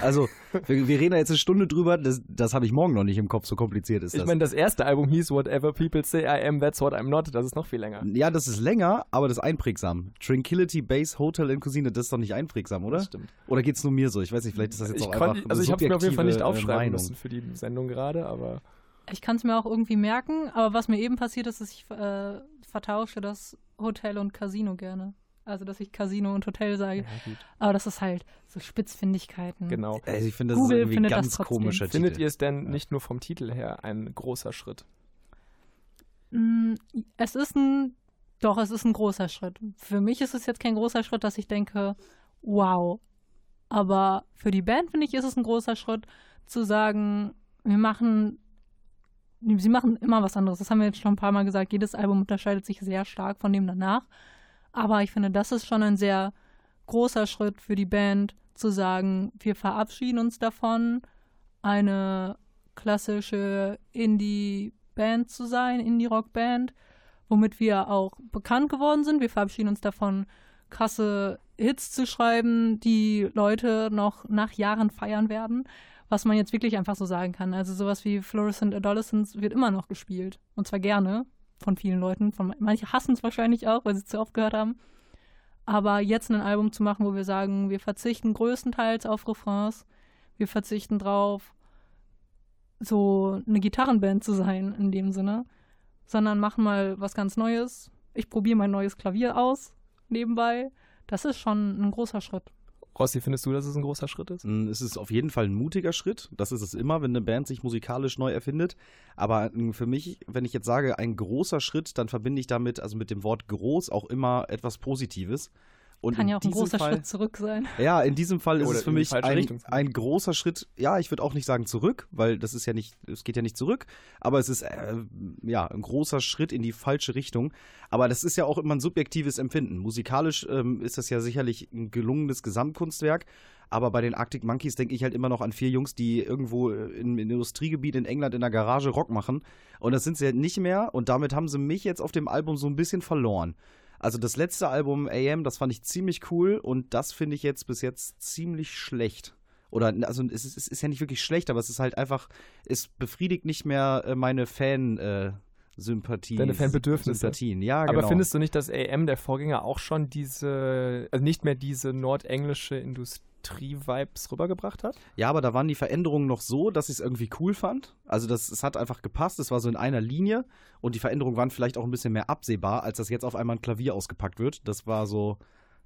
Also, wir, wir, reden da jetzt eine Stunde drüber, das, das habe ich morgen noch nicht im Kopf, so kompliziert ist das. Ich meine, das erste Album hieß Whatever People Say I Am, That's What I'm Not, das ist noch viel länger. Ja, das ist länger, aber das ist einprägsam. Tranquility Base Hotel in Cousine, das ist doch nicht einprägsam, oder? Das stimmt. Oder geht es nur mir so? Ich weiß nicht, vielleicht ist das jetzt ich auch einfach Also ich habe es mir auf jeden Fall nicht aufschreiben Meinung. müssen für die Sendung gerade, aber... Ich kann es mir auch irgendwie merken, aber was mir eben passiert ist, dass ich äh, vertausche das Hotel und Casino gerne. Also, dass ich Casino und Hotel sage. Ja, Aber das ist halt so Spitzfindigkeiten. Genau. Also ich finde, das Google ist irgendwie ganz komischer Titel. Findet ihr es denn nicht nur vom Titel her ein großer Schritt? Mm, es ist ein Doch, es ist ein großer Schritt. Für mich ist es jetzt kein großer Schritt, dass ich denke, wow. Aber für die Band, finde ich, ist es ein großer Schritt, zu sagen, wir machen, sie machen immer was anderes. Das haben wir jetzt schon ein paar Mal gesagt. Jedes Album unterscheidet sich sehr stark von dem danach. Aber ich finde, das ist schon ein sehr großer Schritt für die Band, zu sagen, wir verabschieden uns davon, eine klassische Indie-Band zu sein, Indie-Rock-Band, womit wir auch bekannt geworden sind. Wir verabschieden uns davon, krasse Hits zu schreiben, die Leute noch nach Jahren feiern werden, was man jetzt wirklich einfach so sagen kann. Also sowas wie Fluorescent Adolescence wird immer noch gespielt und zwar gerne von vielen Leuten. Von, manche hassen es wahrscheinlich auch, weil sie es zu oft gehört haben. Aber jetzt ein Album zu machen, wo wir sagen, wir verzichten größtenteils auf Refrains, wir verzichten drauf, so eine Gitarrenband zu sein in dem Sinne, sondern machen mal was ganz Neues. Ich probiere mein neues Klavier aus nebenbei. Das ist schon ein großer Schritt. Rossi, findest du, dass es ein großer Schritt ist? Mm, es ist auf jeden Fall ein mutiger Schritt. Das ist es immer, wenn eine Band sich musikalisch neu erfindet. Aber mm, für mich, wenn ich jetzt sage, ein großer Schritt, dann verbinde ich damit, also mit dem Wort groß, auch immer etwas Positives. Und Kann ja auch ein großer Fall, Schritt zurück sein. Ja, in diesem Fall ist Oder es für in mich ein, ein großer Schritt. Ja, ich würde auch nicht sagen zurück, weil das ist ja nicht, es geht ja nicht zurück, aber es ist äh, ja ein großer Schritt in die falsche Richtung. Aber das ist ja auch immer ein subjektives Empfinden. Musikalisch ähm, ist das ja sicherlich ein gelungenes Gesamtkunstwerk. Aber bei den Arctic Monkeys denke ich halt immer noch an vier Jungs, die irgendwo im Industriegebiet in England in der Garage Rock machen. Und das sind sie halt nicht mehr. Und damit haben sie mich jetzt auf dem Album so ein bisschen verloren. Also das letzte Album AM, das fand ich ziemlich cool und das finde ich jetzt bis jetzt ziemlich schlecht. Oder also es ist, es ist ja nicht wirklich schlecht, aber es ist halt einfach, es befriedigt nicht mehr äh, meine Fan. Äh, Sympathie. Deine Fanbedürfnisse. Sympathien, ja, genau. Aber findest du nicht, dass AM, der Vorgänger, auch schon diese, also nicht mehr diese nordenglische Industrie-Vibes rübergebracht hat? Ja, aber da waren die Veränderungen noch so, dass ich es irgendwie cool fand. Also das, es hat einfach gepasst, es war so in einer Linie und die Veränderungen waren vielleicht auch ein bisschen mehr absehbar, als dass jetzt auf einmal ein Klavier ausgepackt wird. Das war so.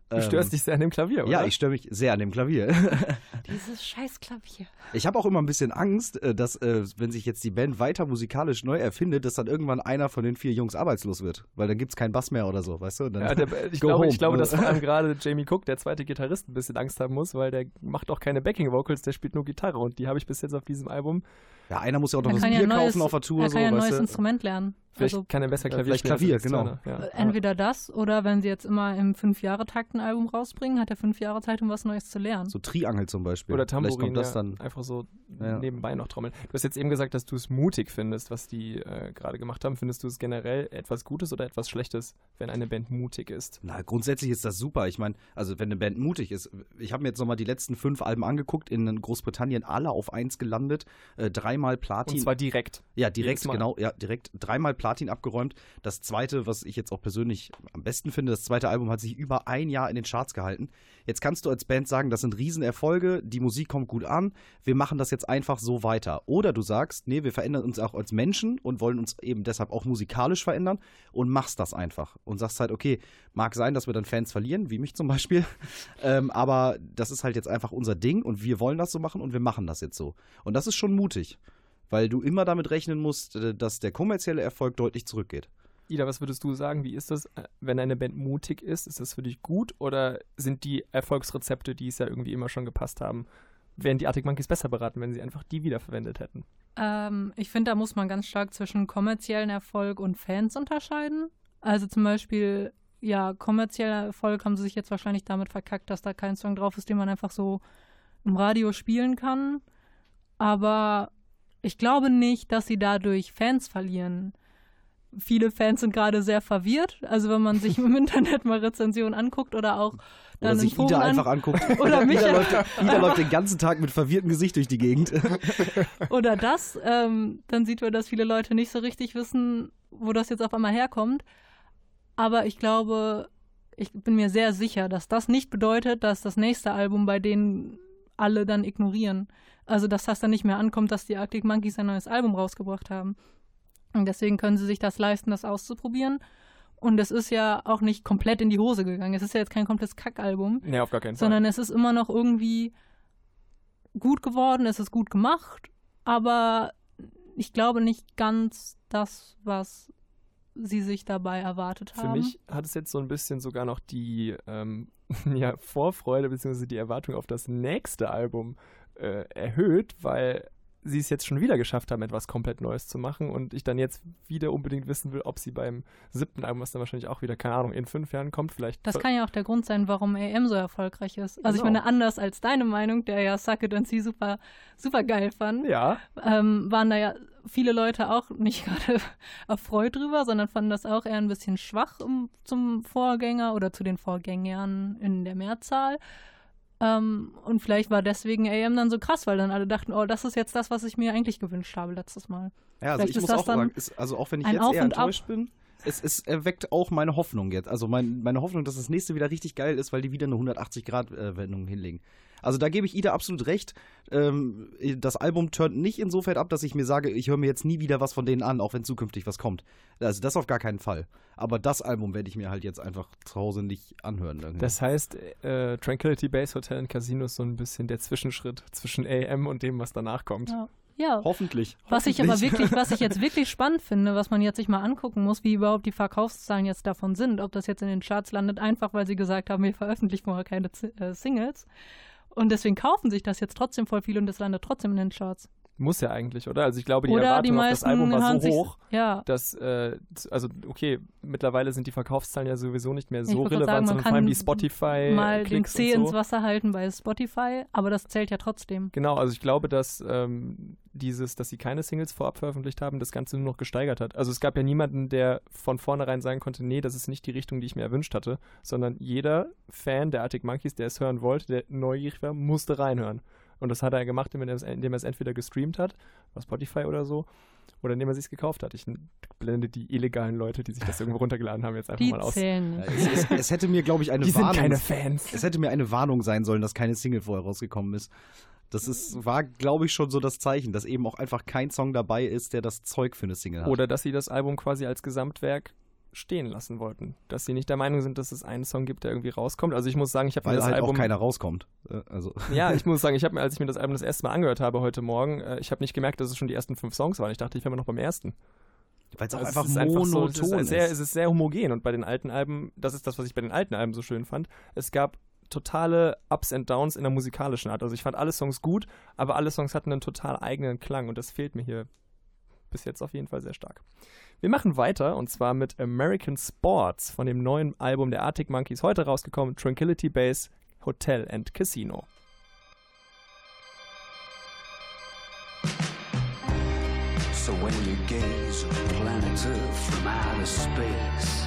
Du störst dich sehr an dem Klavier, oder? Ähm, Ja, ich störe mich sehr an dem Klavier. Dieses scheiß Klavier. Ich habe auch immer ein bisschen Angst, äh, dass, äh, wenn sich jetzt die Band weiter musikalisch neu erfindet, dass dann irgendwann einer von den vier Jungs arbeitslos wird. Weil dann gibt es keinen Bass mehr oder so, weißt du? Und Dann Ja, der, ich, glaube, home. ich glaube, dass vor allem gerade Jamie Cook, der zweite Gitarrist, ein bisschen Angst haben muss, weil der macht auch keine Backing-Vocals, der spielt nur Gitarre und die habe ich bis jetzt auf diesem Album. ja, einer muss ja auch noch das ja Bier ein neues, kaufen auf der Tour. er kann so, ja ein weißt neues du? Instrument lernen. Vielleicht Also kann er besser Ja, Klavier vielleicht spielen Klavier, genau. Ja. äh, entweder das oder wenn sie jetzt immer im Fünf-Jahre-Takt ein Album rausbringen, hat er fünf Jahre Zeit, um was Neues zu lernen. So Triangel zum Beispiel. Oder Vielleicht Tambourin, kommt das ja, dann. einfach so Ja. nebenbei noch trommeln. Du hast jetzt eben gesagt, dass du es mutig findest, was die äh, gerade gemacht haben. Findest du es generell etwas Gutes oder etwas Schlechtes, wenn eine Band mutig ist? Na, grundsätzlich ist das super. Ich meine, also wenn eine Band mutig ist, ich habe mir jetzt nochmal die letzten fünf Alben angeguckt, in Großbritannien alle auf eins gelandet, äh, dreimal Platin. Und zwar direkt. Ja, direkt, genau, ja, direkt dreimal Platin abgeräumt. Das zweite, was ich jetzt auch persönlich am besten finde, das zweite Album hat sich über ein Jahr in den Charts gehalten. Jetzt kannst du als Band sagen, das sind Riesenerfolge, die Musik kommt gut an, wir machen das jetzt einfach so weiter. Oder du sagst, nee, wir verändern uns auch als Menschen und wollen uns eben deshalb auch musikalisch verändern und machst das einfach. Und sagst halt, okay, mag sein, dass wir dann Fans verlieren, wie mich zum Beispiel, ähm, aber das ist halt jetzt einfach unser Ding und wir wollen das so machen und wir machen das jetzt so. Und das ist schon mutig weil du immer damit rechnen musst, äh, dass der kommerzielle Erfolg deutlich zurückgeht. Ida, was würdest du sagen? Wie ist das, äh, wenn eine Band mutig ist? Ist das für dich gut oder sind die Erfolgsrezepte, die es ja irgendwie immer schon gepasst haben, wären die Arctic Monkeys besser beraten, wenn sie einfach die wiederverwendet hätten? Ähm, ich finde, da muss man ganz stark zwischen kommerziellen Erfolg und Fans unterscheiden. Also zum Beispiel, ja, kommerzieller Erfolg haben sie sich jetzt wahrscheinlich damit verkackt, dass da kein Song drauf ist, den man einfach so im Radio spielen kann. Aber ich glaube nicht, dass sie dadurch Fans verlieren. Viele Fans sind gerade sehr verwirrt. Also wenn man sich im Internet mal Rezensionen anguckt oder auch Oder dann in sich Foren Ida einfach anguckt. Oder mich Ida, läuft, Ida läuft den ganzen Tag mit verwirrtem Gesicht durch die Gegend. oder das, ähm, dann sieht man, dass viele Leute nicht so richtig wissen, wo das jetzt auf einmal herkommt. Aber ich glaube, ich bin mir sehr sicher, dass das nicht bedeutet, dass das nächste Album bei denen alle dann ignorieren. Also, dass das dann nicht mehr ankommt, dass die Arctic Monkeys ein neues Album rausgebracht haben. Und deswegen können sie sich das leisten, das auszuprobieren. Und es ist ja auch nicht komplett in die Hose gegangen. Es ist ja jetzt kein komplettes Kackalbum Nee, auf gar keinen Fall. sondern es ist immer noch irgendwie gut geworden, es ist gut gemacht, aber ich glaube nicht ganz das, was sie sich dabei erwartet haben. Für mich hat es jetzt so ein bisschen sogar noch die ähm, ja, Vorfreude bzw. die Erwartung auf das nächste Album äh, erhöht, weil sie es jetzt schon wieder geschafft haben, etwas komplett Neues zu machen und ich dann jetzt wieder unbedingt wissen will, ob sie beim siebten Album, was dann wahrscheinlich auch wieder, keine Ahnung, in fünf Jahren kommt, vielleicht. Das kann ja auch der Grund sein, warum AM so erfolgreich ist. Also genau. ich meine, anders als deine Meinung, der ja Suck It and See super, super geil fand, ja. ähm, waren da ja viele Leute auch nicht gerade erfreut drüber, sondern fanden das auch eher ein bisschen schwach um, zum Vorgänger oder zu den Vorgängern in der Mehrzahl. Ähm, und vielleicht war deswegen AM dann so krass, weil dann alle dachten, oh, das ist jetzt das, was ich mir eigentlich gewünscht habe letztes Mal. Ja, also vielleicht ich muss auch sagen, ist, also auch wenn ich jetzt eher enttäuscht bin, es, es erweckt auch meine Hoffnung jetzt. Also mein, meine Hoffnung, dass das nächste wieder richtig geil ist, weil die wieder eine 180-Grad-Wendung hinlegen. Also da gebe ich Ida absolut recht. Ähm, das Album turnt nicht insofern ab, dass ich mir sage, ich höre mir jetzt nie wieder was von denen an, auch wenn zukünftig was kommt. Also das auf gar keinen Fall. Aber das Album werde ich mir halt jetzt einfach zu Hause nicht anhören. Irgendwie. Das heißt, äh, Tranquility Base Hotel und Casino ist so ein bisschen der Zwischenschritt zwischen AM und dem, was danach kommt. Ja. Ja. Hoffentlich. Was ich aber wirklich, was ich jetzt wirklich spannend finde, was man jetzt sich mal angucken muss, wie überhaupt die Verkaufszahlen jetzt davon sind, ob das jetzt in den Charts landet, einfach weil sie gesagt haben, wir veröffentlichen vorher keine Z äh, Singles. Und deswegen kaufen sich das jetzt trotzdem voll viel und es landet trotzdem in den Charts. Muss ja eigentlich, oder? Also ich glaube, die oder Erwartung die auf das Album war so hoch, ja. dass, äh, also okay, mittlerweile sind die Verkaufszahlen ja sowieso nicht mehr so relevant, sagen, sondern vor allem die Spotify mal den C so. ins Wasser halten bei Spotify, aber das zählt ja trotzdem. Genau, also ich glaube, dass ähm, dieses, dass sie keine Singles vorab veröffentlicht haben, das Ganze nur noch gesteigert hat. Also es gab ja niemanden, der von vornherein sagen konnte, nee, das ist nicht die Richtung, die ich mir erwünscht hatte, sondern jeder Fan der Arctic Monkeys, der es hören wollte, der neugierig war, musste reinhören. Und das hat er gemacht, indem er es entweder gestreamt hat, auf Spotify oder so, oder indem er es sich gekauft hat. Ich blende die illegalen Leute, die sich das irgendwo runtergeladen haben, jetzt einfach die mal aus. Zählen. Es, es, es, hätte mir, glaube ich, eine die Warnung. Sind keine Fans. Es hätte mir eine Warnung sein sollen, dass keine Single vorher rausgekommen ist. Das ist, war, glaube ich, schon so das Zeichen, dass eben auch einfach kein Song dabei ist, der das Zeug für eine Single hat. Oder dass sie das Album quasi als Gesamtwerk stehen lassen wollten. Dass sie nicht der Meinung sind, dass es einen Song gibt, der irgendwie rauskommt. Also ich muss sagen, ich habe mir das halt Album... auch keiner rauskommt. Äh, Also. Ja, ich muss sagen, ich habe mir, als ich mir das Album das erste Mal angehört habe heute Morgen, äh, ich habe nicht gemerkt, dass es schon die ersten fünf Songs waren. Ich dachte, ich wäre noch beim ersten. Weil es auch Also einfach es ist einfach so, monoton es ist. ist. Sehr, es ist sehr homogen und bei den alten Alben, das ist das, was ich bei den alten Alben so schön fand, es gab totale Ups and Downs in der musikalischen Art. Also ich fand alle Songs gut, aber alle Songs hatten einen total eigenen Klang und das fehlt mir hier bis jetzt auf jeden Fall sehr stark. Wir machen weiter und zwar mit American Sports von dem neuen Album der Arctic Monkeys, heute rausgekommen, Tranquility Base Hotel and Casino. So when you gaze at planet Earth from outer space,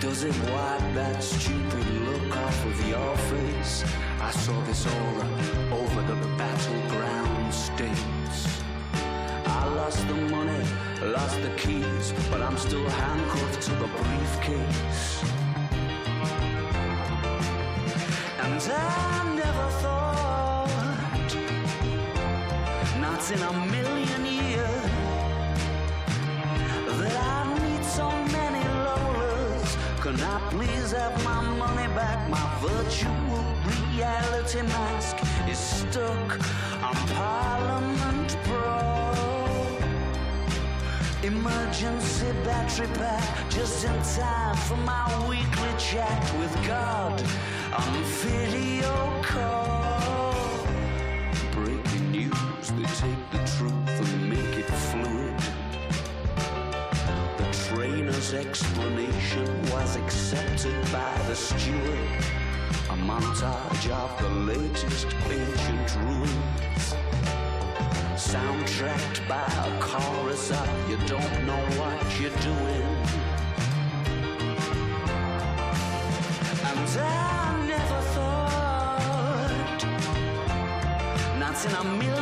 does it wipe that stupid look off of your face? I saw this aura over the battleground states. I lost the money, lost the keys, but I'm still handcuffed to the briefcase. And I never thought, not in a million years, that I'd meet so many Lolas. Can I please have my money back? My virtual reality mask is stuck on Parliament Pro. Emergency battery pack just in time for my weekly chat with God on video call. Breaking news, they take the truth and make it fluid. The trainer's explanation was accepted by the steward. A montage of the latest ancient ruins. Soundtracked by a chorus of you don't know what you're doing. And I never thought, not in a million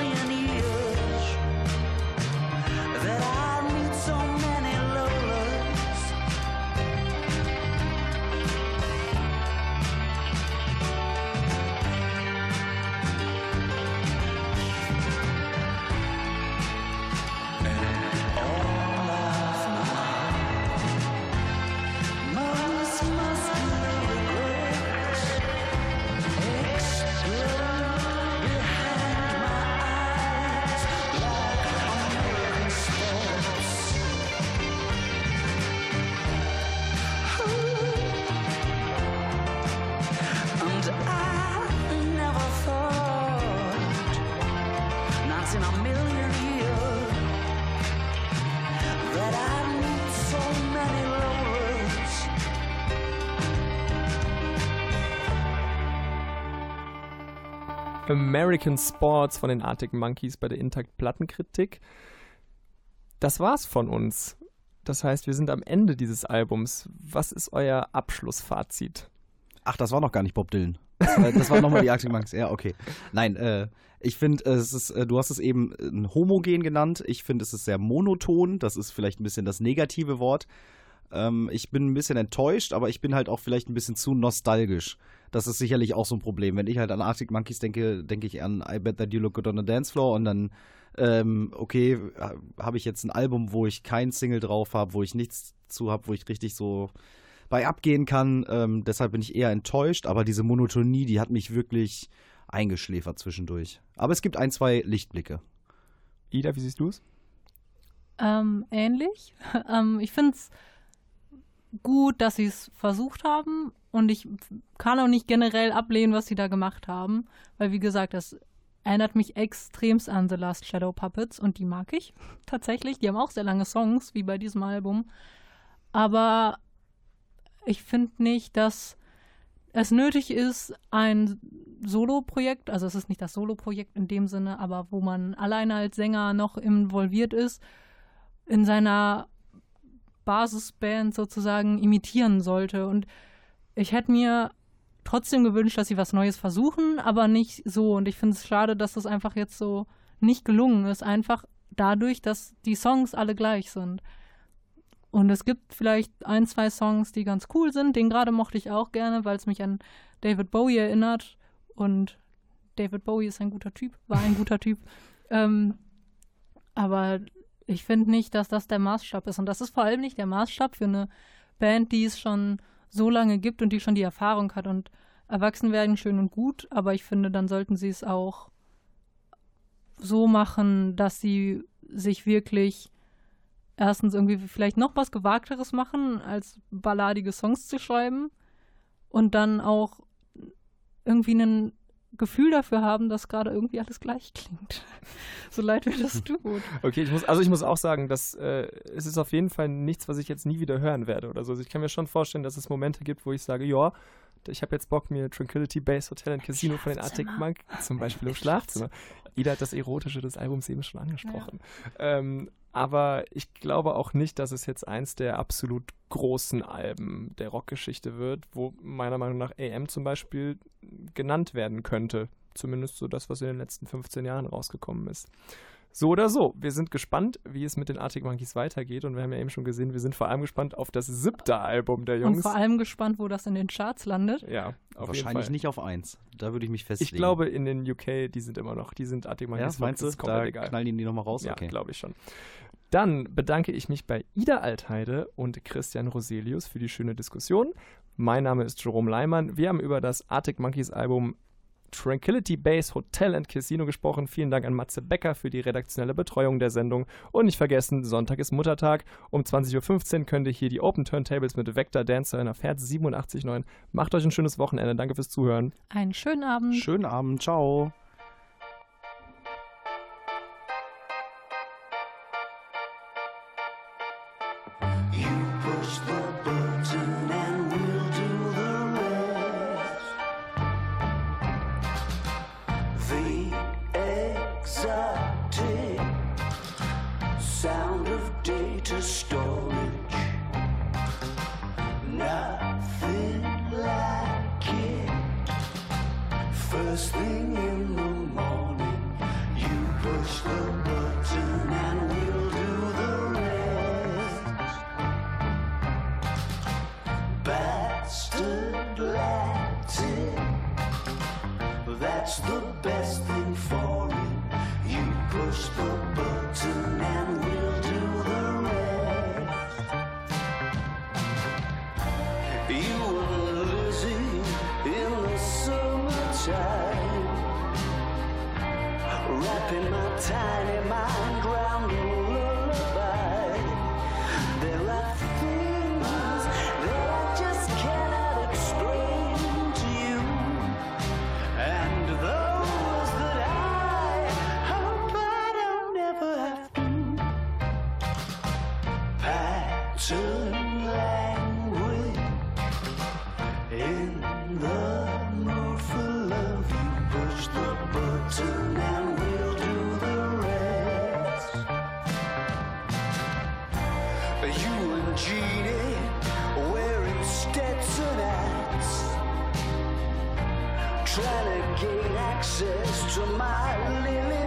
American Sports von den Arctic Monkeys bei der Intakt Plattenkritik. Das war's von uns. Das heißt, wir sind am Ende dieses Albums. Was ist euer Abschlussfazit? Ach, das war noch gar nicht Bob Dylan. Das, äh, war nochmal die Arctic Monkeys. Ja, okay. Nein, äh, ich finde, es ist, äh, du hast es eben ein homogen genannt. Ich finde, es ist sehr monoton. Das ist vielleicht ein bisschen das negative Wort. Ähm, ich bin ein bisschen enttäuscht, aber ich bin halt auch vielleicht ein bisschen zu nostalgisch. Das ist sicherlich auch so ein Problem. Wenn ich halt an Arctic Monkeys denke, denke ich an I Bet That You Look Good on the Dance Floor und dann, ähm, okay, habe ich jetzt ein Album, wo ich kein Single drauf habe, wo ich nichts zu habe, wo ich richtig so bei abgehen kann. Ähm, deshalb bin ich eher enttäuscht, aber diese Monotonie, die hat mich wirklich eingeschläfert zwischendurch. Aber es gibt ein, zwei Lichtblicke. Ida, wie siehst du es? Ähm, ähnlich. ähm, ich finde es gut, dass sie es versucht haben und ich kann auch nicht generell ablehnen, was sie da gemacht haben, weil wie gesagt, das erinnert mich extremst an The Last Shadow Puppets und die mag ich tatsächlich. Die haben auch sehr lange Songs, wie bei diesem Album. Aber ich finde nicht, dass es nötig ist, ein Solo-Projekt, also es ist nicht das Solo-Projekt in dem Sinne, aber wo man alleine als Sänger noch involviert ist, in seiner Basisband sozusagen imitieren sollte. Und ich hätte mir trotzdem gewünscht, dass sie was Neues versuchen, aber nicht so. Und ich finde es schade, dass das einfach jetzt so nicht gelungen ist, einfach dadurch, dass die Songs alle gleich sind. Und es gibt vielleicht ein, zwei Songs, die ganz cool sind. Den gerade mochte ich auch gerne, weil es mich an David Bowie erinnert. Und David Bowie ist ein guter Typ, war ein guter Typ. Ähm, aber ich finde nicht, dass das der Maßstab ist. Und das ist vor allem nicht der Maßstab für eine Band, die es schon so lange gibt und die schon die Erfahrung hat. Und erwachsen werden schön und gut, aber ich finde, dann sollten sie es auch so machen, dass sie sich wirklich erstens irgendwie vielleicht noch was Gewagteres machen, als balladige Songs zu schreiben und dann auch irgendwie ein Gefühl dafür haben, dass gerade irgendwie alles gleich klingt. so leid mir das tut. Okay, ich muss, also ich muss auch sagen, dass äh, es ist auf jeden Fall nichts, was ich jetzt nie wieder hören werde oder so. Also ich kann mir schon vorstellen, dass es Momente gibt, wo ich sage, ja, ich habe jetzt Bock, mir Tranquility Base Hotel and Casino von den Arctic Monk zum Beispiel im Schlafzimmer. Ida hat das Erotische des Albums eben schon angesprochen. Ja. Ähm, aber ich glaube auch nicht, dass es jetzt eins der absolut großen Alben der Rockgeschichte wird, wo meiner Meinung nach AM zum Beispiel genannt werden könnte. Zumindest so das, was in den letzten 15 Jahren rausgekommen ist. So oder so, wir sind gespannt, wie es mit den Arctic Monkeys weitergeht und wir haben ja eben schon gesehen, wir sind vor allem gespannt auf das siebte Album der Jungs. Und vor allem gespannt, wo das in den Charts landet. Ja, auf Wahrscheinlich nicht auf eins. Da würde ich mich festlegen. Ich glaube, in den UK, die sind immer noch, die sind Arctic Monkeys. Ja, meinst du, da egal. knallen die nochmal raus? Ja, okay. glaube ich schon. Dann bedanke ich mich bei Ida Altheide und Christian Roselius für die schöne Diskussion. Mein Name ist Jerome Leimann. Wir haben über das Arctic Monkeys Album Tranquility Base Hotel and Casino gesprochen. Vielen Dank an Matze Becker für die redaktionelle Betreuung der Sendung. Und nicht vergessen, Sonntag ist Muttertag. Um 20.15 Uhr könnt ihr hier die Open Turntables mit Vector Dancer in der Herz 87.9. Macht euch ein schönes Wochenende. Danke fürs Zuhören. Einen schönen Abend. Schönen Abend. Ciao. In the mood for love. You push the button. Gain access to my lily